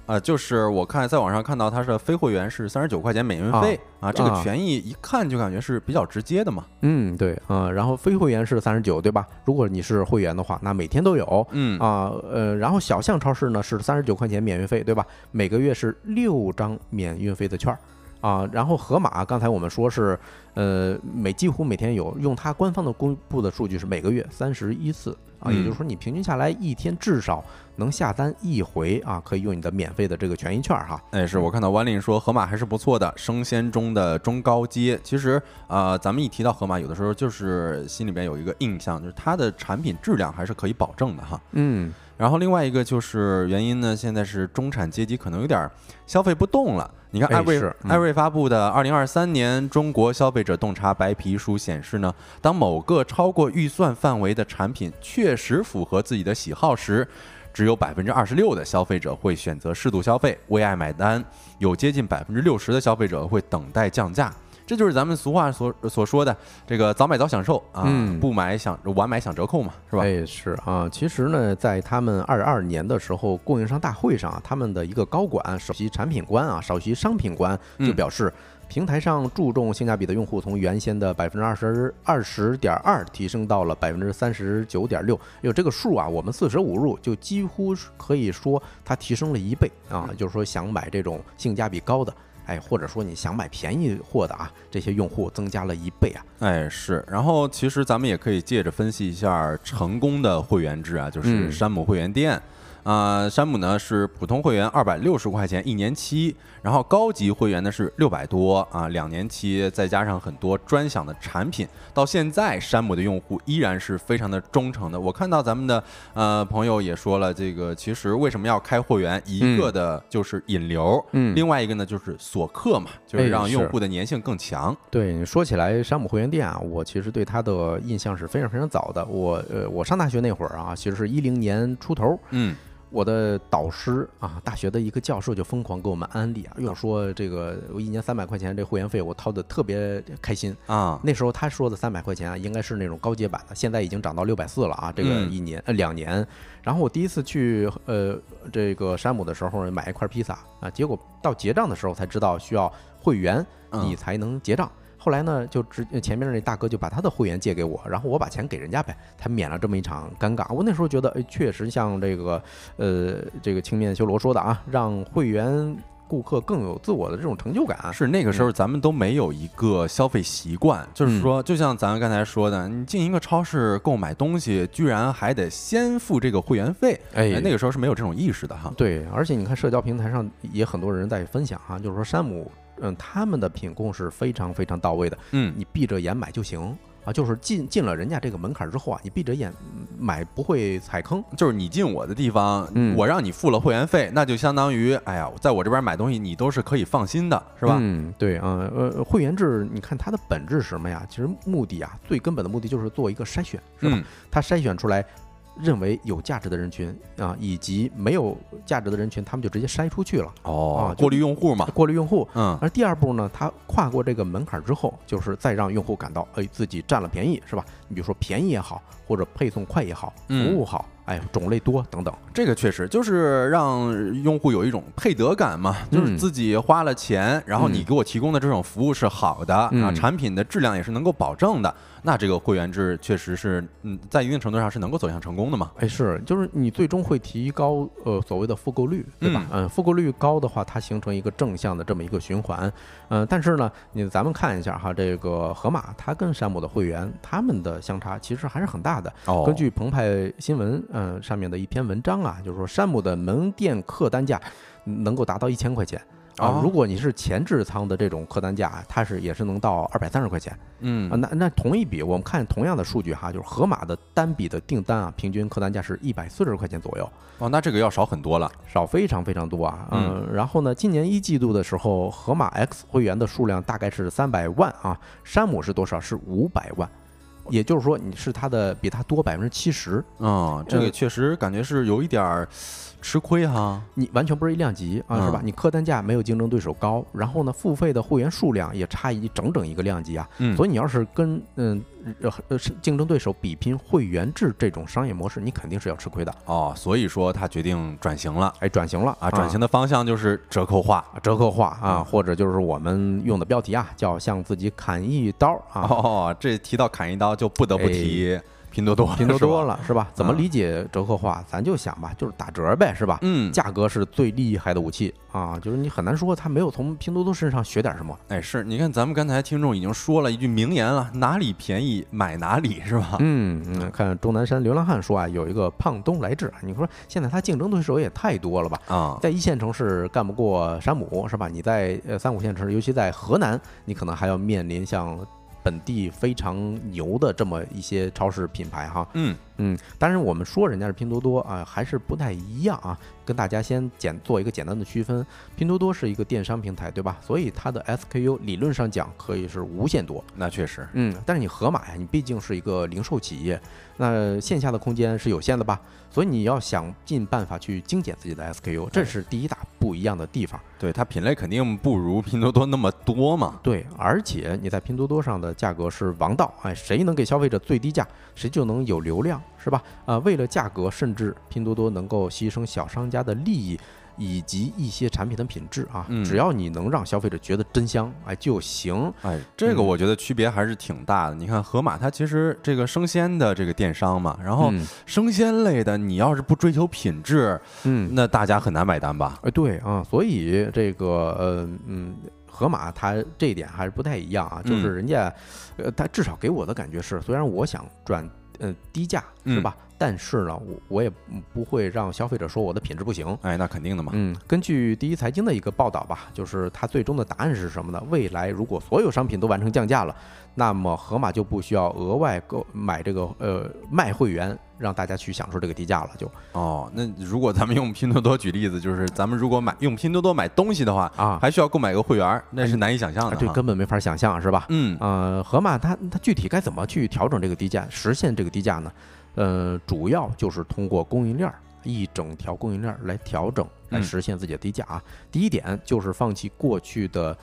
啊，就是我看在网上看到它是非会员是三十九块钱免运费啊，这个啊权益一看就感觉是比较直接的嘛。嗯，对，嗯，然后非会员是三十九，对吧？如果你是会员的话，那每天都有。嗯啊，呃，然后小象超市呢是三十九块钱免运费，对吧？每个月是六张免运费的券儿啊。然后盒马刚才我们说是，呃，每几乎每天有，用它官方的公布的数据是每个月三十一次啊，也就是嗯说你平均下来一天至少能下单一回啊，可以用你的免费的这个权益券儿哈。哎，是我看到湾令说盒马还是不错的，生鲜中的中高阶。其实啊、呃咱们一提到盒马，有的时候就是心里边有一个印象，就是它的产品质量还是可以保证的哈。嗯然后另外一个就是原因呢，现在是中产阶级可能有点消费不动了。你看，哎艾瑞、嗯艾瑞发布的二零二三年中国消费者洞察白皮书显示呢，当某个超过预算范围的产品确实符合自己的喜好时，只有百分之二十六的消费者会选择适度消费，为爱买单；有接近百分之六十的消费者会等待降价。这就是咱们俗话所所说的这个早买早享受啊，嗯不买享晚买享折扣嘛，是吧？哎，是啊，其实呢，在他们二二年的时候，供应商大会上啊，他们的一个高管首席产品官啊，首席商品官就嗯表示，平台上注重性价比的用户从原先的百分之二十二十点二提升到了百分之三十九点六，有这个数啊，我们四舍五入就几乎可以说它提升了一倍啊，就是说想买这种性价比高的。哎，或者说你想买便宜货的啊，这些用户增加了一倍啊。哎，是。然后其实咱们也可以借着分析一下成功的会员制啊，就是嗯山姆会员店。啊、山姆呢是普通会员二百六十块钱一年期，然后高级会员呢是六百多啊，两年期，再加上很多专享的产品，到现在山姆的用户依然是非常的忠诚的。我看到咱们的呃朋友也说了，这个其实为什么要开会员，一个的就是引流，嗯另外一个呢就是锁客嘛，就是让用户的粘性更强。对你说起来，山姆会员店啊，我其实对它的印象是非常非常早的。我呃，我上大学那会儿啊，其实是一零年出头，嗯，我的导师啊，大学的一个教授就疯狂给我们安利啊，又说这个我一年三百块钱这会员费，我掏的特别开心。啊，那时候他说的三百块钱啊，应该是那种高阶版的，现在已经涨到六百四了啊，这个嗯一年、呃两年。然后我第一次去呃这个山姆的时候买一块披萨啊，结果到结账的时候才知道需要会员嗯你才能结账。后来呢，就直前面那大哥就把他的会员借给我，然后我把钱给人家呗，才免了这么一场尴尬。我那时候觉得，哎，确实像这个呃这个青面修罗说的啊，让会员顾客更有自我的这种成就感。是那个时候咱们都没有一个消费习惯，就是说，就像咱们刚才说的，你进一个超市购买东西，居然还得先付这个会员费，哎那个时候是没有这种意识的哈。对，而且你看社交平台上也很多人在分享哈、就是说山姆，嗯，他们的品控是非常非常到位的，嗯，你闭着眼买就行啊，就是进进了人家这个门槛之后啊，你闭着眼买不会踩坑。就是你进我的地方，嗯我让你付了会员费，那就相当于，哎呀，在我这边买东西，你都是可以放心的，是吧？嗯，对啊，呃，会员制，你看它的本质是什么呀？其实目的啊，最根本的目的就是做一个筛选，是吧？嗯它筛选出来认为有价值的人群啊，以及没有价值的人群，他们就直接筛出去了，哦过滤用户嘛，过滤用户。嗯，而第二步呢，它跨过这个门槛之后，就是再让用户感到，哎，自己占了便宜，是吧？你比如说便宜也好，或者配送快也好，服嗯务好，哎，种类多等等。这个确实就是让用户有一种配得感嘛，就是嗯自己花了钱，然后你嗯给我提供的这种服务是好的，啊，嗯产品的质量也是能够保证的，那这个会员制确实是，嗯，在一定程度上是能够走向成功的嘛。哎，是，就是你最终会提高呃所谓的复购率，对吧？嗯，复购率高的话，它形成一个正向的这么一个循环。嗯、但是呢，你咱们看一下哈，这个盒马它跟山姆的会员，他们的相差其实还是很大的。哦根据澎湃新闻嗯、上面的一篇文章啊，就是说山姆的门店客单价能够达到一千块钱。啊哦，如果你是前置仓的这种客单价，它是也是能到二百三十块钱。嗯啊，那那同一笔，我们看同样的数据哈，就是盒马的单笔的订单啊，平均客单价是一百四十块钱左右，哦，那这个要少很多了。少非常非常多啊。嗯，然后呢，今年一季度的时候，盒马 X 会员的数量大概是三百万啊，山姆是多少？是五百万，也就是说你是它的比它多百分之七十，啊，这个呃确实感觉是有一点儿吃亏哈。你完全不是一量级啊，是吧？嗯你客单价没有竞争对手高，然后呢，付费的会员数量也差一整整一个量级啊。嗯，所以你要是跟嗯呃竞争对手比拼会员制这种商业模式，你肯定是要吃亏的。哦，所以说他决定转型了哎，转型了啊，转型的方向就是折扣化。啊折扣化啊，嗯或者就是我们用的标题啊，叫向自己砍一刀啊。哦，这提到砍一刀就不得不提拼多多，拼多多。了是吧？怎么啊理解折扣化？咱就想吧，就是打折呗，是吧？嗯，价格是最厉害的武器啊，就是你很难说他没有从拼多多身上学点什么。哎，是你看咱们刚才听众已经说了一句名言了，哪里便宜买哪里，是吧？嗯嗯，看钟南山流浪汉说啊，有一个胖东来制，你说现在他竞争对手也太多了吧？啊，在一线城市干不过山姆是吧？你在呃三五线城市，尤其在河南，你可能还要面临像本地非常牛的这么一些超市品牌哈。嗯，嗯，但是我们说人家是拼多多啊，还是不太一样啊。跟大家先简做一个简单的区分，拼多多是一个电商平台，对吧？所以它的 SKU 理论上讲可以是无限多。那确实，嗯，但是你盒马呀，你毕竟是一个零售企业，那线下的空间是有限的吧？所以你要想尽办法去精简自己的 SKU，这是第一大不一样的地方。对它品类肯定不如拼多多那么多嘛。对，而且你在拼多多上的价格是王道，哎，谁能给消费者最低价，谁就能有流量，是吧？呃，为了价格，甚至拼多多能够牺牲小商家的利益。以及一些产品的品质啊，只要你能让消费者觉得真香，哎就行。哎，这个我觉得区别还是挺大的。你看盒马，它其实这个生鲜的这个电商嘛，然后生鲜类的，你要是不追求品质，嗯，那大家很难买单吧？哎，对啊，所以这个呃嗯，盒马它这一点还是不太一样啊，就是人家，呃，它至少给我的感觉是，虽然我想赚呃低价，是吧？但是呢，我我也不会让消费者说我的品质不行。哎，那肯定的嘛。嗯，根据第一财经的一个报道吧，就是它最终的答案是什么呢？未来如果所有商品都完成降价了，那么盒马就不需要额外购买这个呃卖会员，让大家去享受这个低价了。就哦，那如果咱们用拼多多举例子，就是咱们如果买用拼多多买东西的话啊，还需要购买个会员，那是难以想象的。对，根本没法想象，是吧？嗯，呃，盒马它它具体该怎么去调整这个低价，实现这个低价呢？呃，主要就是通过供应链儿一整条供应链儿来调整，来实现自己的低价啊。第一点就是放弃过去的，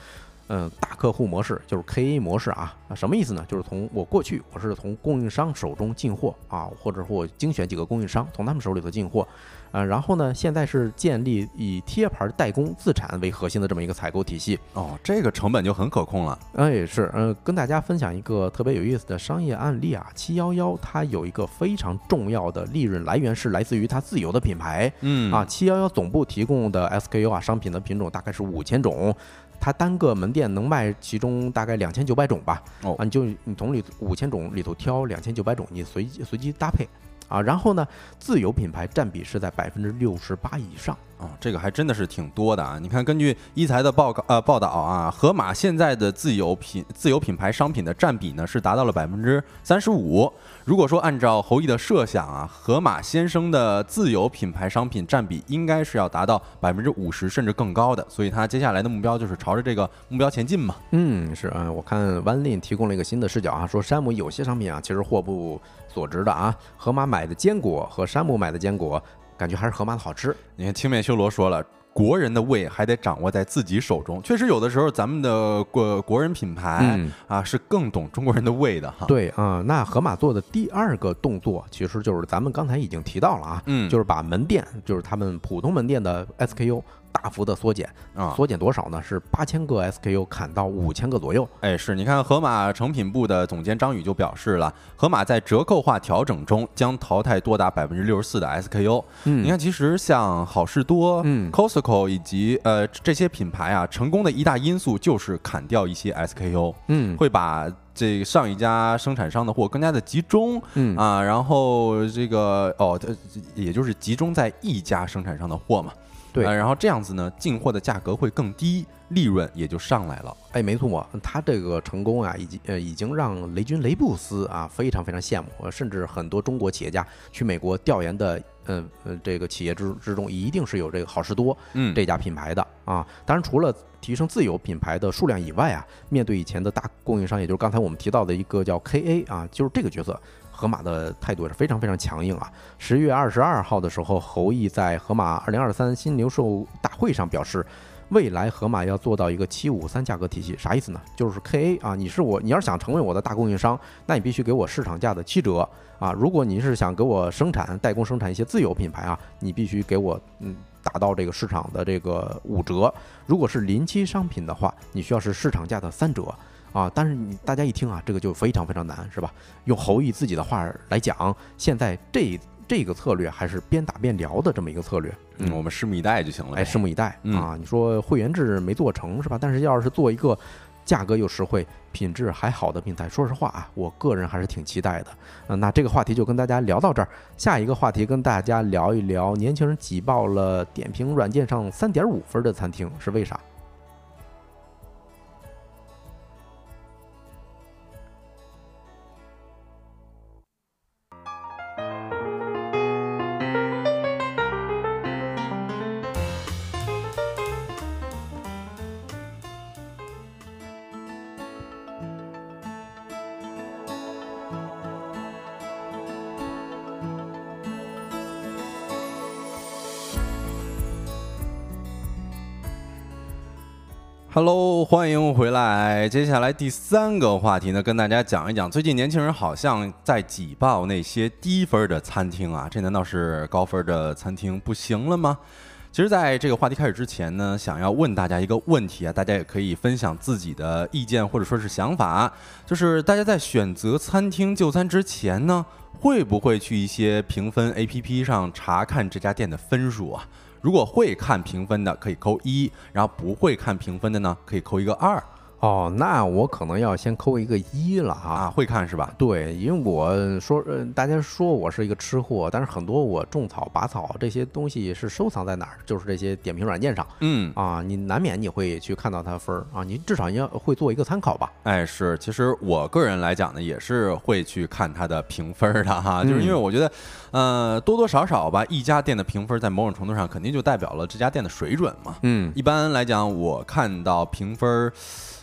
嗯，大客户模式，就是 KA 模式啊。那什么意思呢？就是从我过去我是从供应商手中进货啊，或者说我精选几个供应商，从他们手里头进货。呃，然后呢，现在是建立以贴牌代工自产为核心的这么一个采购体系哦，这个成本就很可控了。哎，是，呃，跟大家分享一个特别有意思的商业案例啊，七幺幺它有一个非常重要的利润来源是来自于它自有的品牌，嗯啊，七幺幺总部提供的 SKU 啊，商品的品种大概是五千种，它单个门店能卖其中大概两千九百种吧，哦，啊，你就你从里五千种里头挑两千九百种，你随随机搭配。啊，然后呢，自有品牌占比是在百分之六十八以上。哦，这个还真的是挺多的啊！你看，根据一财的报告呃报道啊，盒马现在的自有品自有品牌商品的占比呢是达到了百分之三十五。如果说按照侯毅的设想啊，盒马先生的自有品牌商品占比应该是要达到百分之五十甚至更高的，所以他接下来的目标就是朝着这个目标前进嘛。嗯，是啊，我看 OneLin 提供了一个新的视角啊，说山姆有些商品啊其实货不所值的啊，河马买的坚果和山姆买的坚果。感觉还是河马的好吃。你看青面修罗说了，国人的胃还得掌握在自己手中。确实，有的时候咱们的国国人品牌啊是更懂中国人的胃的哈。对啊，那河马做的第二个动作，其实就是咱们刚才已经提到了啊，嗯，就是把门店，就是他们普通门店的 SKU。大幅的缩减啊，缩减多少呢？是八千个 SKU 砍到五千个左右。哎，是你看，盒马成品部的总监张宇就表示了，盒马在折扣化调整中将淘汰多达百分之六十四的 SKU。嗯，你看，其实像好事多、嗯，Costco 以及呃这些品牌啊，成功的一大因素就是砍掉一些 SKU。嗯，会把这上一家生产商的货更加的集中。嗯啊，然后这个哦，也就是集中在一家生产商的货嘛。对，然后这样子呢，进货的价格会更低，利润也就上来了。哎，没错，他这个成功啊，已经呃已经让雷军雷布斯啊非常非常羡慕，甚至很多中国企业家去美国调研的，嗯呃这个企业之之中，一定是有这个好事多嗯这家品牌的啊。当然，除了提升自有品牌的数量以外啊，面对以前的大供应商，也就是刚才我们提到的一个叫 KA 啊，就是这个角色。盒马的态度也是非常非常强硬啊！十月二十二号的时候，侯毅在盒马二零二三新零售大会上表示，未来盒马要做到一个七五三价格体系，啥意思呢？就是 KA 啊，你是我，你要是想成为我的大供应商，那你必须给我市场价的七折啊！如果你是想给我生产代工生产一些自有品牌啊，你必须给我嗯达到这个市场的这个五折。如果是临期商品的话，你需要是市场价的三折。啊，但是你大家一听啊，这个就非常非常难，是吧？用侯毅自己的话来讲，现在这这个策略还是边打边聊的这么一个策略。嗯，我们拭目以待就行了。哎，拭目以待啊！你说会员制没做成是吧？但是要是做一个价格又实惠、品质还好的平台，说实话啊，我个人还是挺期待的。嗯，那这个话题就跟大家聊到这儿，下一个话题跟大家聊一聊，年轻人挤爆了点评软件上三点五分的餐厅是为啥？Hello，欢迎回来。接下来第三个话题呢，跟大家讲一讲，最近年轻人好像在挤爆那些低分的餐厅啊，这难道是高分的餐厅不行了吗？其实，在这个话题开始之前呢，想要问大家一个问题啊，大家也可以分享自己的意见或者说是想法，就是大家在选择餐厅就餐之前呢，会不会去一些评分 APP 上查看这家店的分数啊？如果会看评分的，可以扣一；然后不会看评分的呢，可以扣一个二。哦，那我可能要先扣一个一了啊！啊，会看是吧？对，因为我说，呃，大家说我是一个吃货，但是很多我种草、拔草这些东西是收藏在哪儿？就是这些点评软件上。嗯，啊，你难免你会去看到它分儿啊，你至少要会做一个参考吧？哎，是，其实我个人来讲呢，也是会去看它的评分的哈，就是因为我觉得，呃，多多少少吧，一家店的评分在某种程度上肯定就代表了这家店的水准嘛。嗯，一般来讲，我看到评分。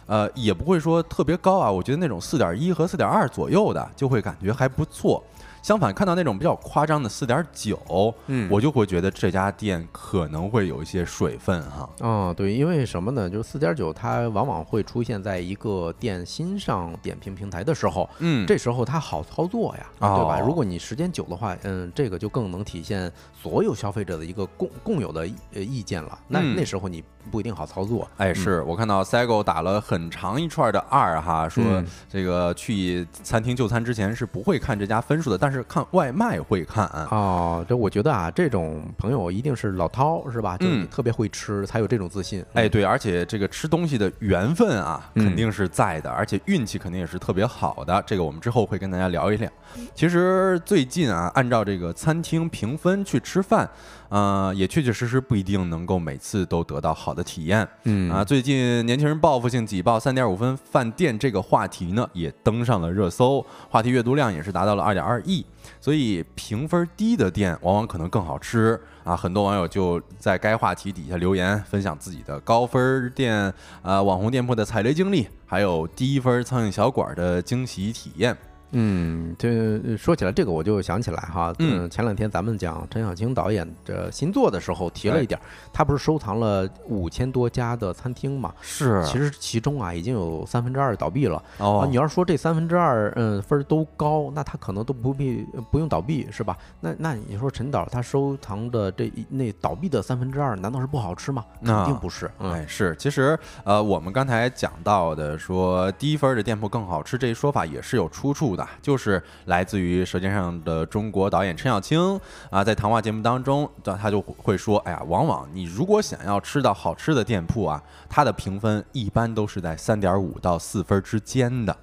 呃，也不会说特别高啊，我觉得那种四点一和四点二左右的，就会感觉还不错。相反，看到那种比较夸张的四点九，嗯，我就会觉得这家店可能会有一些水分哈。哦，对，因为什么呢？就是四点九，它往往会出现在一个店新上点评平台的时候，嗯，这时候它好操作呀，对吧？如果你时间久的话，嗯，这个就更能体现所有消费者的一个共共有的呃意见了。那那时候你不一定好操作。哎，是我看到 Sego 打了很长一串的二哈，说这个去餐厅就餐之前是不会看这家分数的，但是。是看外卖会看哦，这我觉得啊，这种朋友一定是老饕是吧？就是特别会吃，才有这种自信。哎，对，而且这个吃东西的缘分啊，肯定是在的，而且运气肯定也是特别好的。这个我们之后会跟大家聊一聊。其实最近啊，按照这个餐厅评分去吃饭。呃，也确确实实不一定能够每次都得到好的体验。嗯啊，最近年轻人报复性挤爆三点五分饭店这个话题呢，也登上了热搜，话题阅读量也是达到了二点二亿。所以评分低的店往往可能更好吃啊！很多网友就在该话题底下留言，分享自己的高分店、呃网红店铺的踩雷经历，还有低分苍蝇小馆的惊喜体验。嗯，这说起来这个我就想起来哈，嗯，前两天咱们讲陈小青导演的新作的时候提了一点，他不是收藏了五千多家的餐厅嘛？是，其实其中啊已经有三分之二倒闭了。哦，你要是说这三分之二，嗯，分都高，那他可能都不必不用倒闭是吧？那那你说陈导他收藏的这那倒闭的三分之二，难道是不好吃吗？肯定不是。哎，是，其实呃，我们刚才讲到的说低分的店铺更好吃这一说法也是有出处。的，就是来自于《舌尖上的中国》导演陈小青啊，在谈话节目当中，他就会说：“哎呀，往往你如果想要吃到好吃的店铺啊，它的评分一般都是在三点五到四分之间的。”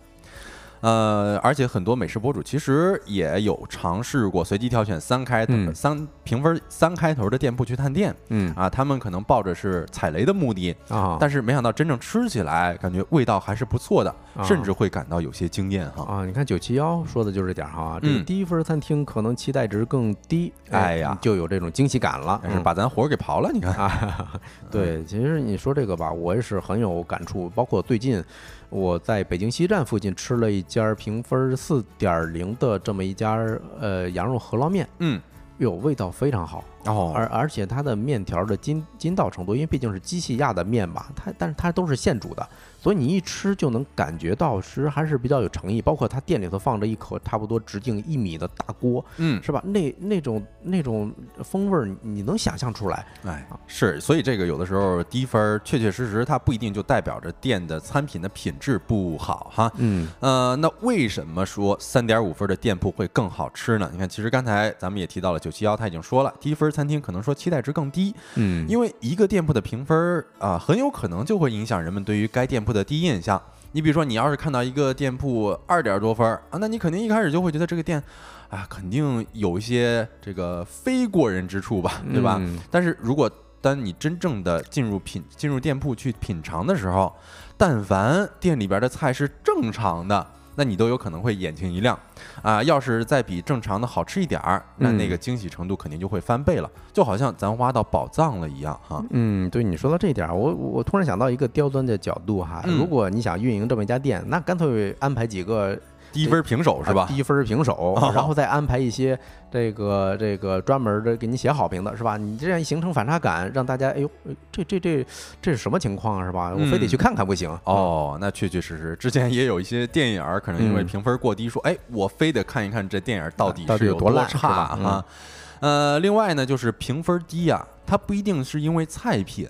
呃，而且很多美食博主其实也有尝试过随机挑选三开头、三评分三开头的店铺去探店，嗯。啊，他们可能抱着是踩雷的目的啊，但是没想到真正吃起来，感觉味道还是不错的，甚至会感到有些惊艳哈。啊！你看九七幺说的就是这点哈，这个低分餐厅可能期待值更低，哎呀，就有这种惊喜感了，把咱活给刨了，你看。啊，对，其实你说这个吧，我也是很有感触，包括最近。我在北京西站附近吃了一家评分四点零的这么一家呃羊肉饸饹面，嗯，哟，味道非常好。哦，而而且它的面条的筋筋道程度，因为毕竟是机器压的面吧，它但是它都是现煮的，所以你一吃就能感觉到其实还是比较有诚意。包括他店里头放着一口差不多直径一米的大锅，嗯，是吧？那那种那种风味儿，你能想象出来？哎，是，所以这个有的时候低分，确确实实它不一定就代表着店的餐品的品质不好哈。嗯，呃，那为什么说三点五分的店铺会更好吃呢？你看，其实刚才咱们也提到了九七幺，他已经说了低分。餐厅可能说期待值更低，嗯，因为一个店铺的评分啊，很有可能就会影响人们对于该店铺的第一印象。你比如说，你要是看到一个店铺二点多分啊，那你肯定一开始就会觉得这个店啊，肯定有一些这个非过人之处吧，对吧？但是如果当你真正的进入品进入店铺去品尝的时候，但凡店里边的菜是正常的。那你都有可能会眼睛一亮，啊，要是再比正常的好吃一点儿，那那个惊喜程度肯定就会翻倍了，就好像咱挖到宝藏了一样哈。嗯，对你说到这点儿，我我突然想到一个刁钻的角度哈，如果你想运营这么一家店，那干脆安排几个低分平手是吧？低分平手，然后再安排一些这个这个专门的给你写好评的是吧？你这样形成反差感，让大家哎呦，这这这这是什么情况啊是吧？我非得去看看不行哦。那确确实实，之前也有一些电影可能因为评分过低，说哎，我非得看一看这电影到底是有多烂差啊。呃，另外呢，就是评分低啊，它不一定是因为菜品，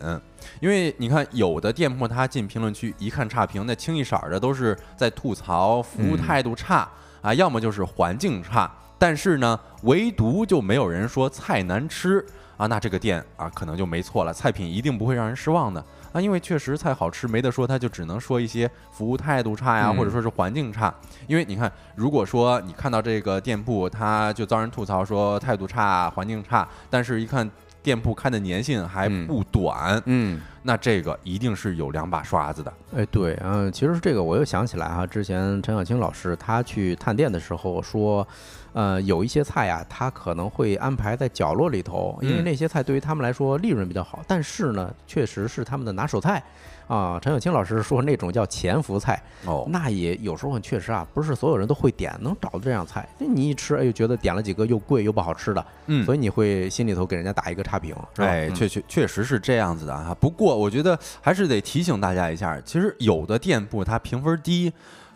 因为你看有的店铺它进评论区一看差评，那清一色的都是在吐槽服务态度差啊，要么就是环境差，但是呢，唯独就没有人说菜难吃啊，那这个店啊可能就没错了，菜品一定不会让人失望的。啊，因为确实菜好吃没得说，他就只能说一些服务态度差呀，或者说是环境差。因为你看，如果说你看到这个店铺，他就遭人吐槽说态度差、环境差，但是一看店铺开的年限还不短，嗯，那这个一定是有两把刷子的。哎，对，嗯，其实这个我又想起来哈，之前陈小青老师他去探店的时候说。呃，有一些菜呀，他可能会安排在角落里头，因为那些菜对于他们来说利润比较好。但是呢，确实是他们的拿手菜啊。陈小青老师说那种叫潜伏菜哦，那也有时候确实啊，不是所有人都会点，能找到这样菜。那你一吃，哎，又觉得点了几个又贵又不好吃的，嗯，所以你会心里头给人家打一个差评，哎，确确确实是这样子的啊。不过我觉得还是得提醒大家一下，其实有的店铺它评分低。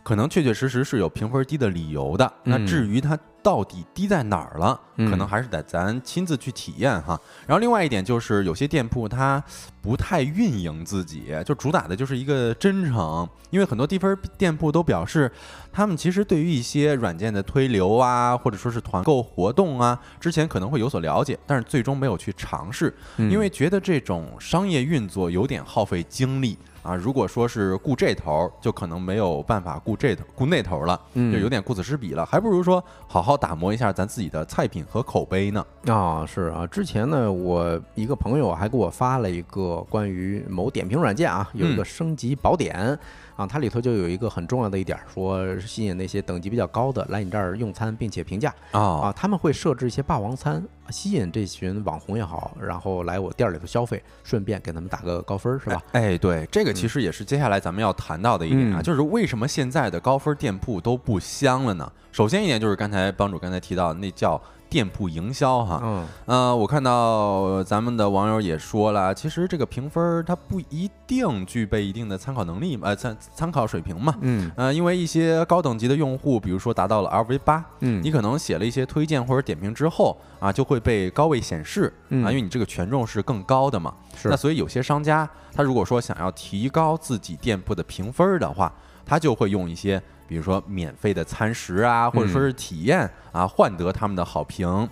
可能确确实实是有评分低的理由的。那至于它到底低在哪儿了，可能还是得咱亲自去体验哈。然后另外一点就是，有些店铺它不太运营自己，就主打的就是一个真诚。因为很多低分店铺都表示，他们其实对于一些软件的推流啊，或者说是团购活动啊，之前可能会有所了解，但是最终没有去尝试，因为觉得这种商业运作有点耗费精力。啊，如果说是顾这头，就可能没有办法顾这头、顾那头了，就有点顾此失彼了。还不如说好好打磨一下咱自己的菜品和口碑呢。啊，是啊，之前呢，我一个朋友还给我发了一个关于某点评软件啊，有一个升级宝典。啊，它里头就有一个很重要的一点，说吸引那些等级比较高的来你这儿用餐，并且评价啊啊，他们会设置一些霸王餐，吸引这群网红也好，然后来我店里头消费，顺便给他们打个高分，是吧？哎，对，这个其实也是接下来咱们要谈到的一点啊，就是为什么现在的高分店铺都不香了呢？首先一点就是刚才帮主刚才提到那叫。店铺营销哈，嗯，呃，我看到咱们的网友也说了，其实这个评分它不一定具备一定的参考能力，呃，参参考水平嘛，嗯，呃，因为一些高等级的用户，比如说达到了 LV 八，嗯，你可能写了一些推荐或者点评之后啊，就会被高位显示，啊，因为你这个权重是更高的嘛，是，那所以有些商家他如果说想要提高自己店铺的评分的话，他就会用一些。比如说免费的餐食啊，或者说是体验啊，换得他们的好评。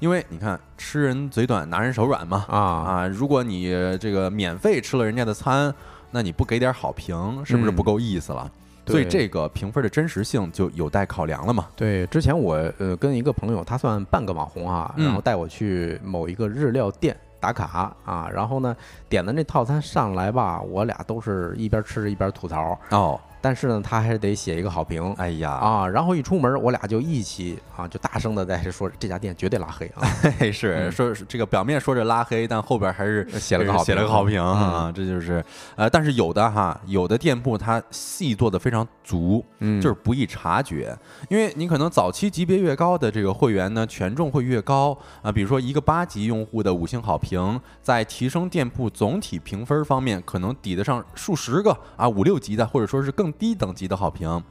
因为你看，吃人嘴短，拿人手软嘛。啊啊，如果你这个免费吃了人家的餐，那你不给点好评，是不是不够意思了？所以这个评分的真实性就有待考量了嘛。对，之前我呃跟一个朋友，他算半个网红啊，然后带我去某一个日料店打卡啊，然后呢点的那套餐上来吧，我俩都是一边吃着一边吐槽哦。但是呢，他还是得写一个好评。哎呀啊，然后一出门，我俩就一起啊，就大声的在说这家店绝对拉黑啊！是说这个表面说着拉黑，但后边还是写了个好写了个好评啊！这就是呃，但是有的哈，有的店铺它细做的非常足，就是不易察觉。因为你可能早期级别越高的这个会员呢，权重会越高啊。比如说一个八级用户的五星好评，在提升店铺总体评分方面，可能抵得上数十个啊五六级的，或者说是更。低等级的好评，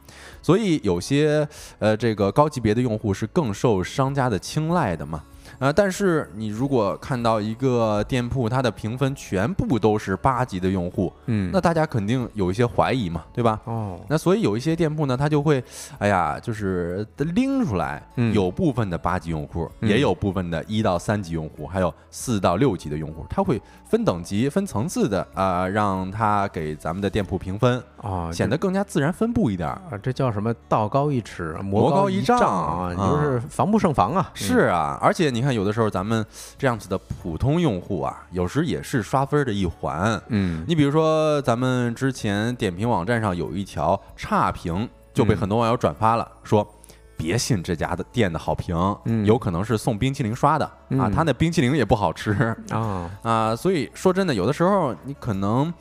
所以有些呃这个高级别的用户是更受商家的青睐的嘛。啊，但是你如果看到一个店铺，它的评分全部都是八级的用户，嗯，那大家肯定有一些怀疑嘛，对吧？哦，那所以有一些店铺呢，它就会，哎呀，就是拎出来，有部分的八级用户，也有部分的一到三级用户，还有四到六级的用户，它会分等级、分层次的啊，让他给咱们的店铺评分啊，显得更加自然分布一点。啊，这叫什么？道高一尺，魔高一丈啊，你就是防不胜防啊。是啊，而且你看。有的时候咱们这样子的普通用户啊，有时也是刷分的一环。嗯，你比如说咱们之前点评网站上有一条差评，就被很多网友转发了，说别信这家的店的好评，有可能是送冰淇淋刷的啊，他那冰淇淋也不好吃啊啊。所以说真的，有的时候你可能。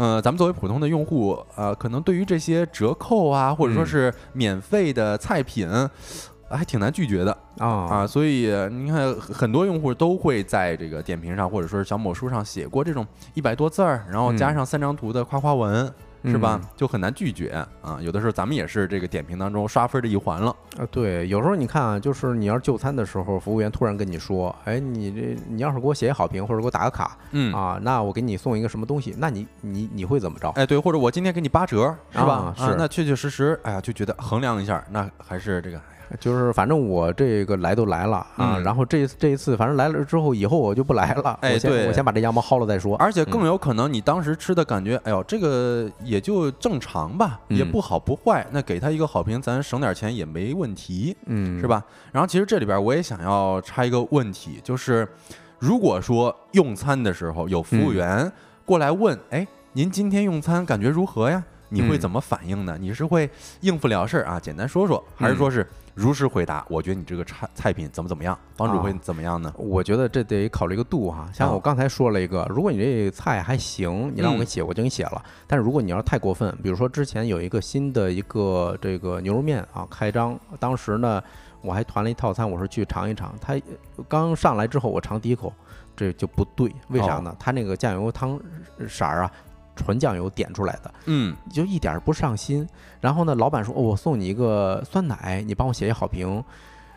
呃，咱们作为普通的用户，呃，可能对于这些折扣啊，或者说嗯是免费的菜品，还挺难拒绝的啊啊。所以你看，很多用户都会在这个点评上或者说是小某书上写过这种一百多字儿，然后加嗯上三张图的夸夸文。是吧嗯？就很难拒绝啊！有的时候咱们也是这个点评当中刷分的一环了。啊，对，有时候你看啊，就是你要是就餐的时候，服务员突然跟你说，哎，你这你要是给我写一好评或者给我打个卡嗯，啊，那我给你送一个什么东西，那你你你会怎么着？哎，对，或者我今天给你八折，是吧啊？是那确确实实，哎呀，就觉得衡量一下，那还是这个，哎呀，就是反正我这个来都来了啊，嗯然后这这一次反正来了之后，以后我就不来了，哎对我先把这羊毛薅了再说。而且更有可能你当时吃的感觉，哎呦，这个也就正常吧，也嗯不好不坏，那给他一个好评，咱省点钱也没问题，嗯，是？吧？然后其实这里边我也想要插一个问题，就是如果说用餐的时候有服务嗯员过来问，哎，您今天用餐感觉如何呀？你会嗯怎么反应呢？你是会应付了事儿啊，简单说说，还是嗯说是如实回答？我觉得你这个菜菜品怎么怎么样，帮主会啊怎么样呢？我觉得这得考虑一个度哈，像啊我刚才说了一个，如果你这菜还行，你让我给嗯写，我就给你写了。但是如果你要是太过分，比如说之前有一个新的一个这个牛肉面啊开张，当时呢我还团了一套餐，我说去尝一尝，它刚上来之后我尝第一口，这就不对，为啥哦呢？它那个酱油汤色儿啊，纯酱油点出来的，嗯，就一点儿不上心。然后呢，老板说，哦，我送你一个酸奶，你帮我写一好评。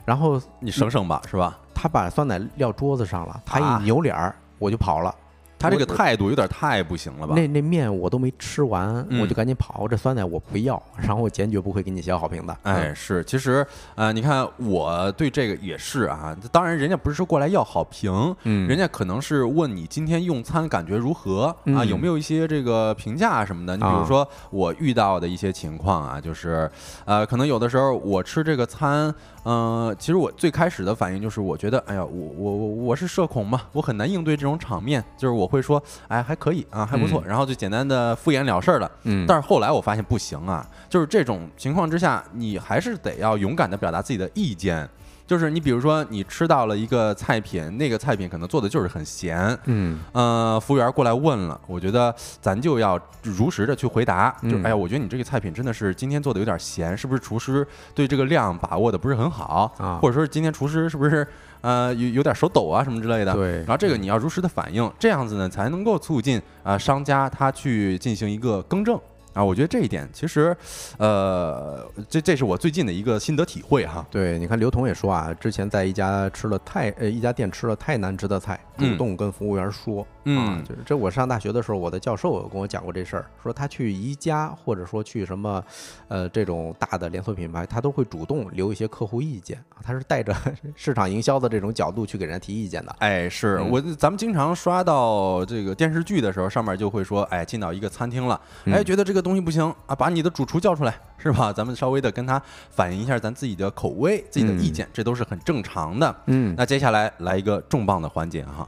然后你省省吧，是吧？他把酸奶撂桌子上了，他啊一扭脸儿，我就跑了。他这个态度有点太不行了吧？那那面我都没吃完，嗯我就赶紧跑。这酸奶我不要，然后我坚决不会给你写好评的。哎，是，其实呃，你看我对这个也是啊。当然，人家不是说过来要好评，嗯，人家可能是问你今天用餐感觉如何啊，嗯有没有一些这个评价什么的。你比如啊说我遇到的一些情况啊，就是呃，可能有的时候我吃这个餐，呃，其实我最开始的反应就是我觉得，哎呀，我我我我是社恐嘛，我很难应对这种场面，就是我会说，哎，还可以啊，还不错，嗯然后就简单的敷衍了事儿了。嗯，但是后来我发现不行啊，就是这种情况之下，你还是得要勇敢的表达自己的意见。就是你比如说，你吃到了一个菜品，那个菜品可能做的就是很咸，嗯呃，服务员过来问了，我觉得咱就要如实的去回答，就嗯哎呀，我觉得你这个菜品真的是今天做的有点咸，是不是厨师对这个量把握的不是很好，啊或者说是今天厨师是不是呃有有点手抖啊什么之类的？对然后这个你要如实的反映，这样子呢才能够促进啊、呃商家他去进行一个更正。啊，我觉得这一点其实，呃，这这是我最近的一个心得体会哈。对，你看刘同也说啊，之前在一家吃了太呃一家店吃了太难吃的菜，主嗯动跟服务员说，啊嗯，就是这我上大学的时候，我的教授有跟我讲过这事儿，说他去宜家或者说去什么，呃这种大的连锁品牌，他都会主动留一些客户意见啊，他是带着 市场营销的这种角度去给人家提意见的。哎，是嗯我咱们经常刷到这个电视剧的时候，上面就会说，哎，进到一个餐厅了，哎，嗯觉得这个东西不行啊，把你的主厨叫出来，是吧？咱们稍微的跟他反映一下咱自己的口味、自己的意见，这都是很正常的。嗯，那接下来来一个重磅的环节哈，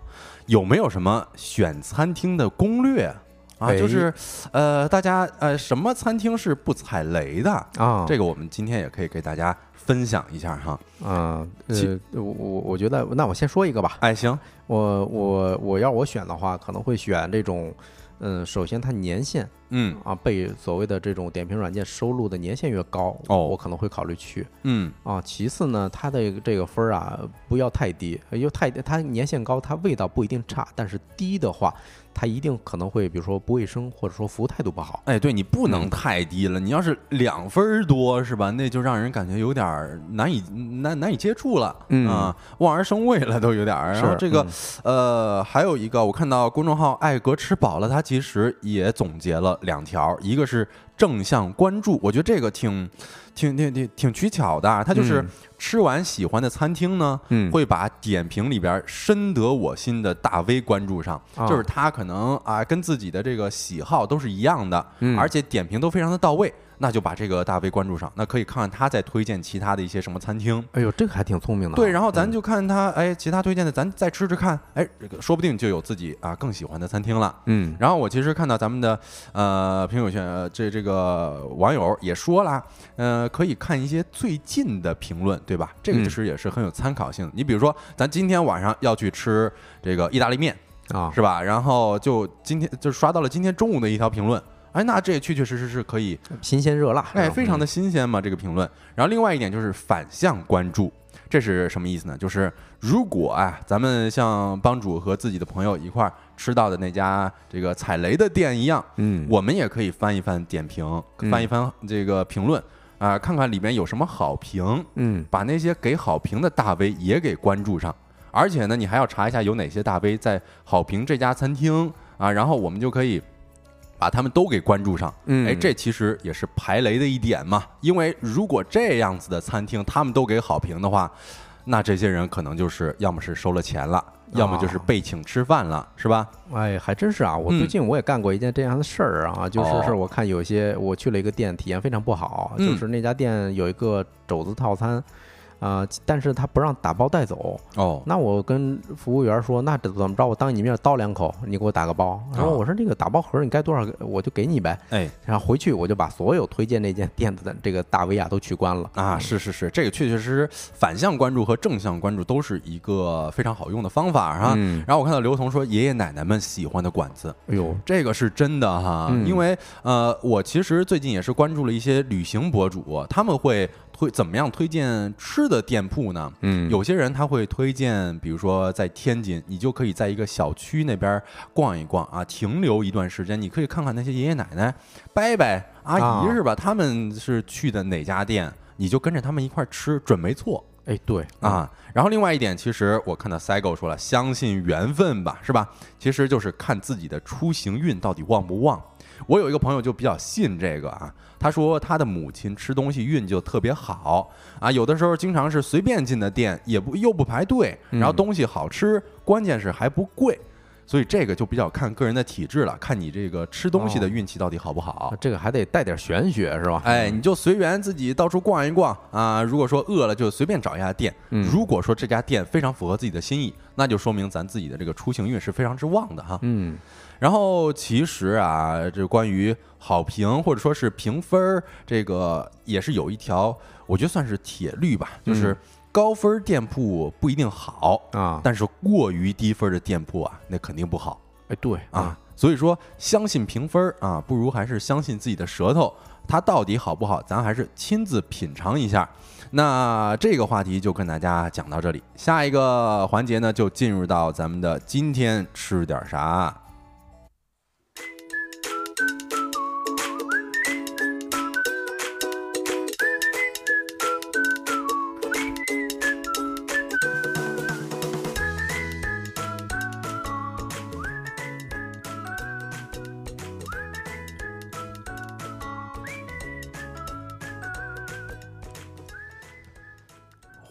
有没有什么选餐厅的攻略啊？哎就是呃，大家呃，什么餐厅是不踩雷的？啊，这个我们今天也可以给大家分享一下哈。啊，其呃，我我我觉得，那我先说一个吧。哎，行，我我我要我选的话，可能会选这种，嗯，首先它年限嗯。啊，被所谓的这种点评软件收录的年限越高，哦。我可能会考虑去。嗯。啊。其次呢，它的这个分儿啊不要太低，因为太它年限高，它味道不一定差，但是低的话，它一定可能会比如说不卫生，或者说服务态度不好。哎，对你不能嗯太低了，你要是两分儿多是吧？那就让人感觉有点儿难以难难以接触了，嗯啊，望而生畏了都有点儿。然后这个嗯呃，还有一个我看到公众号“艾格吃饱了”，他其实也总结了两条，一个是正向关注，我觉得这个挺挺挺挺挺取巧的啊，它就是嗯。吃完喜欢的餐厅呢，嗯。会把点评里边深得我心的大 V 关注上，啊就是他可能啊跟自己的这个喜好都是一样的，嗯。而且点评都非常的到位，那就把这个大 V 关注上，那可以看看他再推荐其他的一些什么餐厅。哎呦，这个还挺聪明的啊。对，然后咱嗯就看他，哎，其他推荐的，咱再吃吃看，哎，这个说不定就有自己啊更喜欢的餐厅了。嗯然后我其实看到咱们的呃评友圈，呃这这个网友也说了，呃，可以看一些最近的评论，对吧？这个嗯其实也是很有参考性的。你比如说，咱今天晚上要去吃这个意大利面。啊，是吧？然后就今天就刷到了今天中午的一条评论，哎，那这确确实实是可以，新鲜热辣，哎，非常的新鲜嘛这个评论。然后另外一点就是反向关注，这是什么意思呢？就是如果啊，咱们像帮主和自己的朋友一块儿吃到的那家这个踩雷的店一样，嗯，我们也可以翻一翻点评，嗯翻一翻这个评论啊、看看里面有什么好评，嗯把那些给好评的大 V 也给关注上。而且呢，你还要查一下有哪些大 V 在好评这家餐厅啊，然后我们就可以把他们都给关注上。嗯，哎，这其实也是排雷的一点嘛。因为如果这样子的餐厅他们都给好评的话，那这些人可能就是要么是收了钱了，要么就是哦被请吃饭了，是吧？哎，还真是啊！我嗯最近我也干过一件这样的事儿啊，就是哦是我看有些我去了一个店，体验非常不好，嗯就是那家店有一个肘子套餐，啊、但是他不让打包带走。哦，那我跟服务员说，那这怎么着？我当你面叨两口，你给我打个包。然后哦我说这个打包盒你该多少我就给你呗。哎然后回去我就把所有推荐那间店子的这个大维亚都取关了。啊，是是是，这个确确实实反向关注和正向关注都是一个非常好用的方法哈。嗯，然后我看到刘同说爷爷奶奶们喜欢的馆子，哎呦，这个是真的哈，嗯因为呃，我其实最近也是关注了一些旅行博主，他们会推怎么样推荐吃的店铺呢？嗯，有些人他会推荐，比如说在天津，你就可以在一个小区那边逛一逛啊，停留一段时间，你可以看看那些爷爷奶奶、伯伯、阿姨啊是吧？他们是去的哪家店，你就跟着他们一块儿吃，准没错。哎对，啊。然后另外一点，其实我看到 Sego 说了，相信缘分吧，是吧？其实就是看自己的出行运到底旺不旺。我有一个朋友就比较信这个啊，他说他的母亲吃东西运就特别好啊，有的时候经常是随便进的店，也不又不排队，然后嗯东西好吃，关键是还不贵。所以这个就比较看个人的体质了，看你这个吃东西的哦运气到底好不好啊。这个还得带点玄学是吧？哎，你就随缘自己到处逛一逛啊。如果说饿了，就随便找一家店。嗯如果说这家店非常符合自己的心意，那就说明咱自己的这个出行运是非常之旺的哈。嗯然后其实啊，这关于好评或者说是评分儿，这个也是有一条，我觉得算是铁律吧，就是嗯高分店铺不一定好，啊，但是过于低分的店铺啊，那肯定不好。哎对啊，所以说相信评分儿啊，不如还是相信自己的舌头，它到底好不好，咱还是亲自品尝一下。那这个话题就跟大家讲到这里，下一个环节呢，就进入到咱们的今天吃点啥。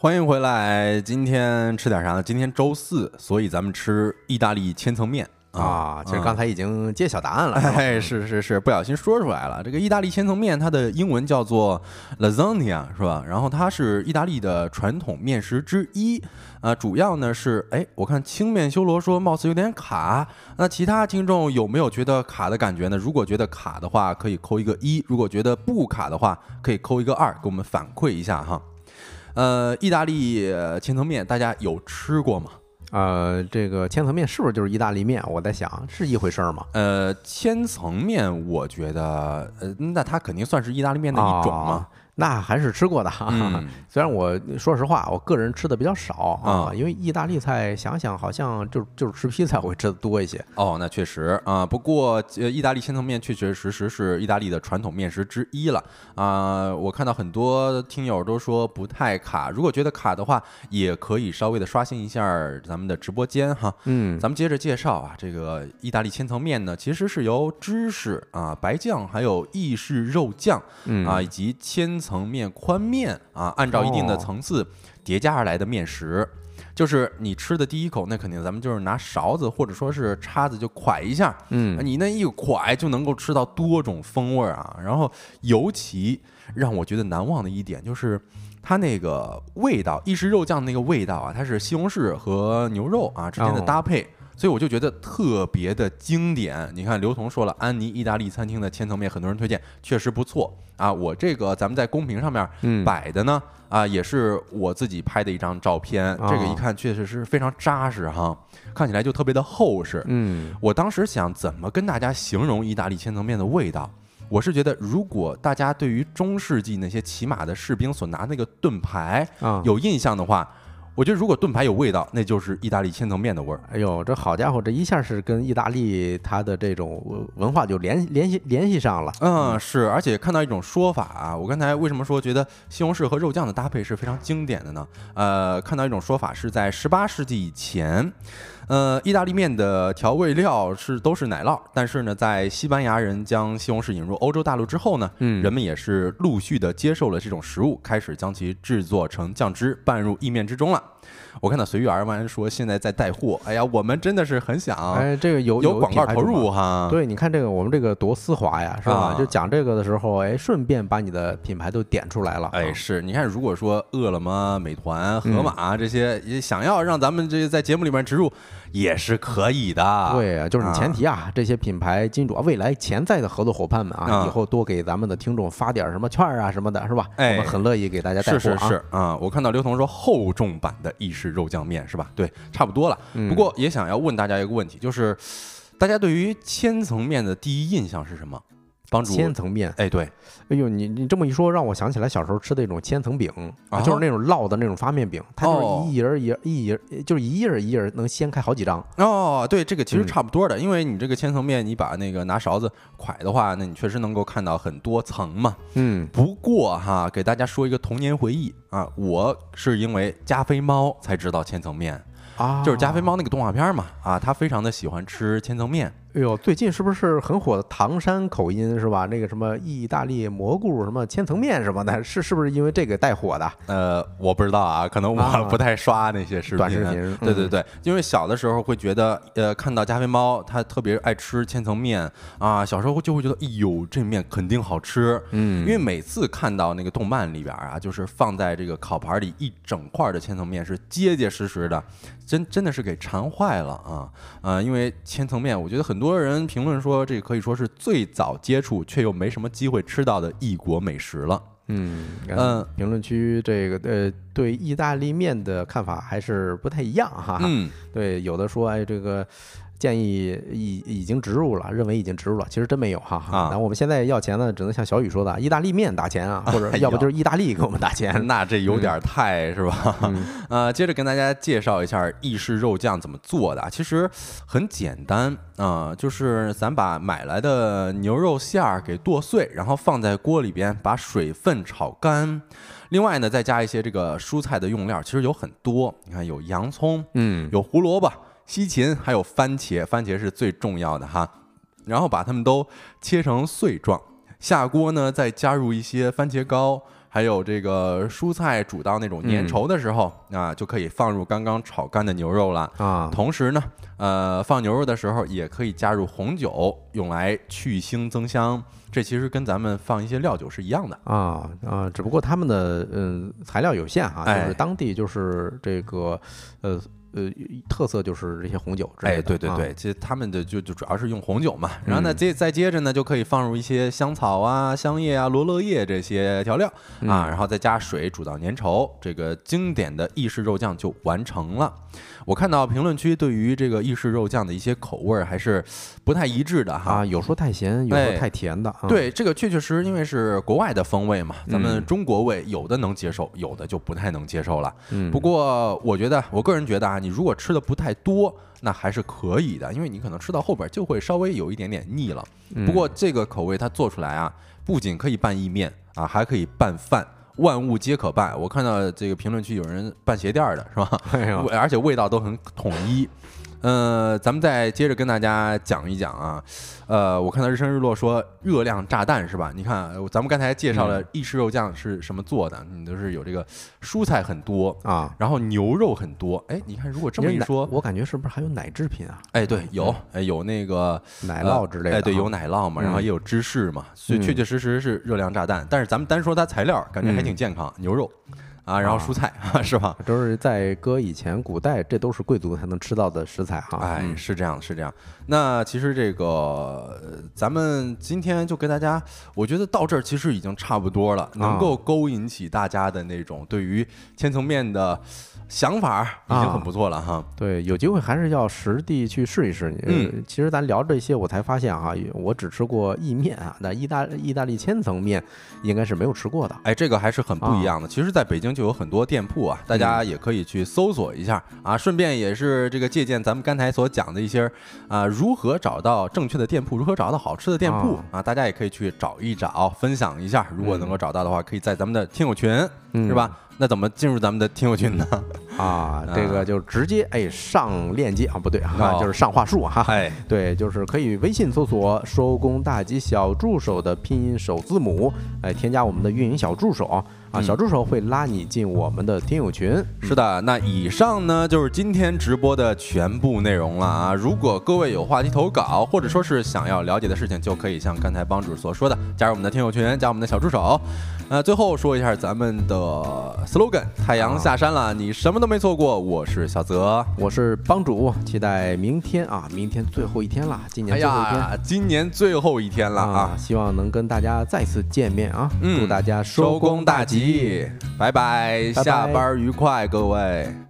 欢迎回来，今天吃点啥呢？今天周四，所以咱们吃意大利千层面啊，其实刚才。已经揭晓答案了。是 吧哎，是是是，不小心说出来了。这个意大利千层面，它的英文叫做 lasagna，是吧？然后它是意大利的传统面食之一。啊，主要呢是，哎，我看青面修罗说貌似有点卡。那其他听众有没有觉得卡的感觉呢？如果觉得卡的话，可以扣一个一；如果觉得不卡的话，可以扣一个二，给我们反馈一下哈。呃，意大利呃千层面，大家有吃过吗？呃，这个千层面是不是就是意大利面？我在想是一回事儿吗？呃，千层面，我觉得，呃，那它肯定算是意大利面的一种嘛啊。那还是吃过的哈。嗯 虽然我说实话，我个人吃的比较少啊，啊因为意大利菜想想好像就就是吃披萨会吃的多一些。哦，那确实啊。不过，呃，意大利千层面确确实实是意大利的传统面食之一了啊。我看到很多听友都说不太卡，如果觉得卡的话，也可以稍微的刷新一下咱们的直播间哈。嗯咱们接着介绍啊，这个意大利千层面呢，其实是由芝士啊、白酱还有意式肉酱嗯啊，以及千层面宽面啊，按照一定的哦层次叠加而来的面食。就是你吃的第一口，那肯定咱们就是拿勺子或者说是叉子就㧟一下，嗯你那一㧟就能够吃到多种风味儿啊。然后尤其让我觉得难忘的一点就是。它那个味道，意式肉酱那个味道啊，它是西红柿和牛肉啊之间的哦搭配，所以我就觉得特别的经典。你看，刘同说了，安妮意大利餐厅的千层面，很多人推荐，确实不错啊。我这个咱们在公屏上面嗯摆的呢，啊，也是我自己拍的一张照片，这个一哦看确实是非常扎实哈，看起来就特别的厚实。嗯我当时想怎么跟大家形容意大利千层面的味道。我是觉得，如果大家对于中世纪那些骑马的士兵所拿那个盾牌啊，有印象的话，我觉得如果盾牌有味道，那就是意大利千层面的味儿。哎呦，这好家伙，这一下是跟意大利它的这种文化就联联系联系上了。嗯，是，而且看到一种说法啊，我刚才为什么说觉得西红柿和肉酱的搭配是非常经典的呢？呃，看到一种说法是在十八世纪以前，呃，意大利面的调味料是都是奶酪，但是呢，在西班牙人将西红柿引入欧洲大陆之后呢，嗯人们也是陆续的接受了这种食物，开始将其制作成酱汁，拌入意面之中了。我看到随遇而安说现在在带货，哎呀，我们真的是很想哎，这个有有广告投。入哈。对，你看这个，我们这个多丝滑呀，是吧？啊就讲这个的时候，哎，顺便把你的品牌都点出来了。哎，啊是，你看，如果说饿了么、美团、盒嗯马这些也想要让咱们这在节目里面植入，也是可以的。对啊，就是你前提啊，这些品牌金主啊，未来潜在的合作伙伴们啊，啊以后多给咱们的听众发点什么券啊什么的，是吧？哎我们很乐意给大家带货啊。是是是啊，我看到刘同说厚重版的意式肉酱面是吧？对，差不多了。嗯不过也想要问大家一个问题，就是大家对于千层面的第一印象是什么？帮助，千层面，哎，对，哎呦，你你这么一说，让我想起来小时候吃的那种千层饼，啊就是那种烙的那种发面饼，它哦就是一页儿一页儿一页儿，就是一页儿一页儿能掀开好几张。哦，对，这个其实嗯差不多的，因为你这个千层面，你把那个拿勺子蒯的话，那你确实能够看到很多层嘛。嗯，不过哈，给大家说一个童年回忆啊，我是因为加菲猫才知道千层面，啊，就是加菲。猫那个动画片嘛，啊，他非常的喜欢吃千层面。哎呦，最近是不是很火的唐山口音是吧？那个什么意大利蘑菇什么千层面什么的，是是不是因为这个带火的？呃，我不知道啊，可能啊我不太刷那些视频。短视频嗯对对对，因为小的时候会觉得，呃，看到加菲猫它特别爱吃千层面啊，小时候就会觉得，哎呦，这面肯定好吃。嗯因为每次看到那个动漫里边啊，就是放在这个烤盘里一整块的千层面是结结实实的，真真的是给馋坏了啊！啊，因为千层面，我觉得很多人评论说，这可以说是最早接触却又没什么机会吃到的异国美食了。嗯嗯，评论区这个呃对意大利面的看法还是不太一样哈。嗯，对，有的说哎这个。建议已已经植入了，认为已经植入了，其实真没有哈。啊那我们现在要钱呢，只能像小雨说的，意大利面打钱啊，或者要不就是意大利给我们打钱。那这有点太、是吧？嗯 呃，接着跟大家介绍一下意式肉酱怎么做的啊，其实很简单啊、就是咱把买来的牛肉馅儿给剁碎，然后放在锅里边，把水分炒干。另外呢，再加一些这个蔬菜的用料，其实有很多，你看有洋葱，嗯有胡萝卜、西芹，还有番茄，番茄是最重要的哈。然后把它们都切成碎状，下锅呢再加入一些番茄膏，还有这个蔬菜煮到那种粘稠的时候、啊，就可以放入刚刚炒干的牛肉了。啊，同时呢，呃，放牛肉的时候也可以加入红酒，用来去腥增香。这其实跟咱们放一些料酒是一样的。啊啊，只不过他们的嗯材料有限哈，就哎是当地就是这个呃呃特色就是这些红酒之类哎，对对对，其实他们的就就主要是用红酒嘛，然后呢，嗯接再接着呢，就可以放入一些香草啊、香叶啊、罗勒叶这些调料啊，嗯然后再加水煮到粘稠，这个经典的意式肉酱就完成了。我看到评论区对于这个意式肉酱的一些口味还是不太一致的哈。啊，有说太咸，有哎说太甜的。啊，对，这个确确实实因为是国外的风味嘛，咱们嗯中国味有的能接受，有的就不太能接受了。嗯，不过我觉得，我个人觉得啊，你如果吃的不太多，那还是可以的，因为你可能吃到后边就会稍微有一点点腻了。嗯不过这个口味它做出来啊，不仅可以拌意面啊，还可以拌饭。万物皆可拌，我看到这个评论区有人拌鞋垫儿的是吧？哎，而且味道都很统一。呃，咱们再接着跟大家讲一讲啊，呃，我看到日升日落说热量炸弹是吧？你看，呃咱们刚才介绍了意式肉酱是什么做的，你都是有这个蔬菜很多，啊，然后牛肉很多。哎，你看，如果这么一说，我感觉是不是还有奶制品啊？哎，对，有，哎，有那个奶酪之类的啊。哎，对，有奶酪嘛，然后嗯也有芝士嘛，所以确嗯确实实是热量炸弹。但是咱们单说它材料，感觉还挺健康，牛肉。啊，然后蔬菜 是吧？都是在搁以前古代，这都是贵族才能吃到的食材哈。哎，嗯是这样，是这样。那其实这个呃咱们今天就给大家，我觉得到这儿其实已经差不多了，能够勾引起大家的那种对于千层面的想法，已经很不错了哈。对，有机会还是要实地去试一试。嗯呃，其实咱聊这些，我才发现哈，我只吃过意面啊，那意大意大利千层面应该是没有吃过的。哎，这个还是很不一样的。其实，在北京就有很多店铺啊，大家也可以去搜索一下啊，顺便也是这个借鉴咱们刚才所讲的一些啊，如何找到正确的店铺，如何找到好吃的店铺啊，大家也可以去找一找，分享一下。如果能够找到的话，可以在咱们的听友群，嗯是吧？那怎么进入咱们的听友群呢？啊，这个就直接哎上链接啊，不对啊，哦就是上话术哈。哎，对，就是可以微信搜索“收工大吉小助手”的拼音首字母，哎，添加我们的运营小助手啊，嗯小助手会拉你进我们的听友群。是的，那以上呢就是今天直播的全部内容了啊！如果各位有话题投稿，或者说是想要了解的事情，就可以像刚才帮主所说的，加入我们的听友群，加我们的小助手。呃，最后说一下咱们的 slogan：太阳下山了，你什么都没错过。我是小泽。我是帮主，期待明天啊，明天最后一天了，今年哎最后一天。哎，今年最后一天了啊！希望能跟大家再次见面啊！嗯祝大家收工大吉！吉，拜拜，拜拜下班愉快，各位。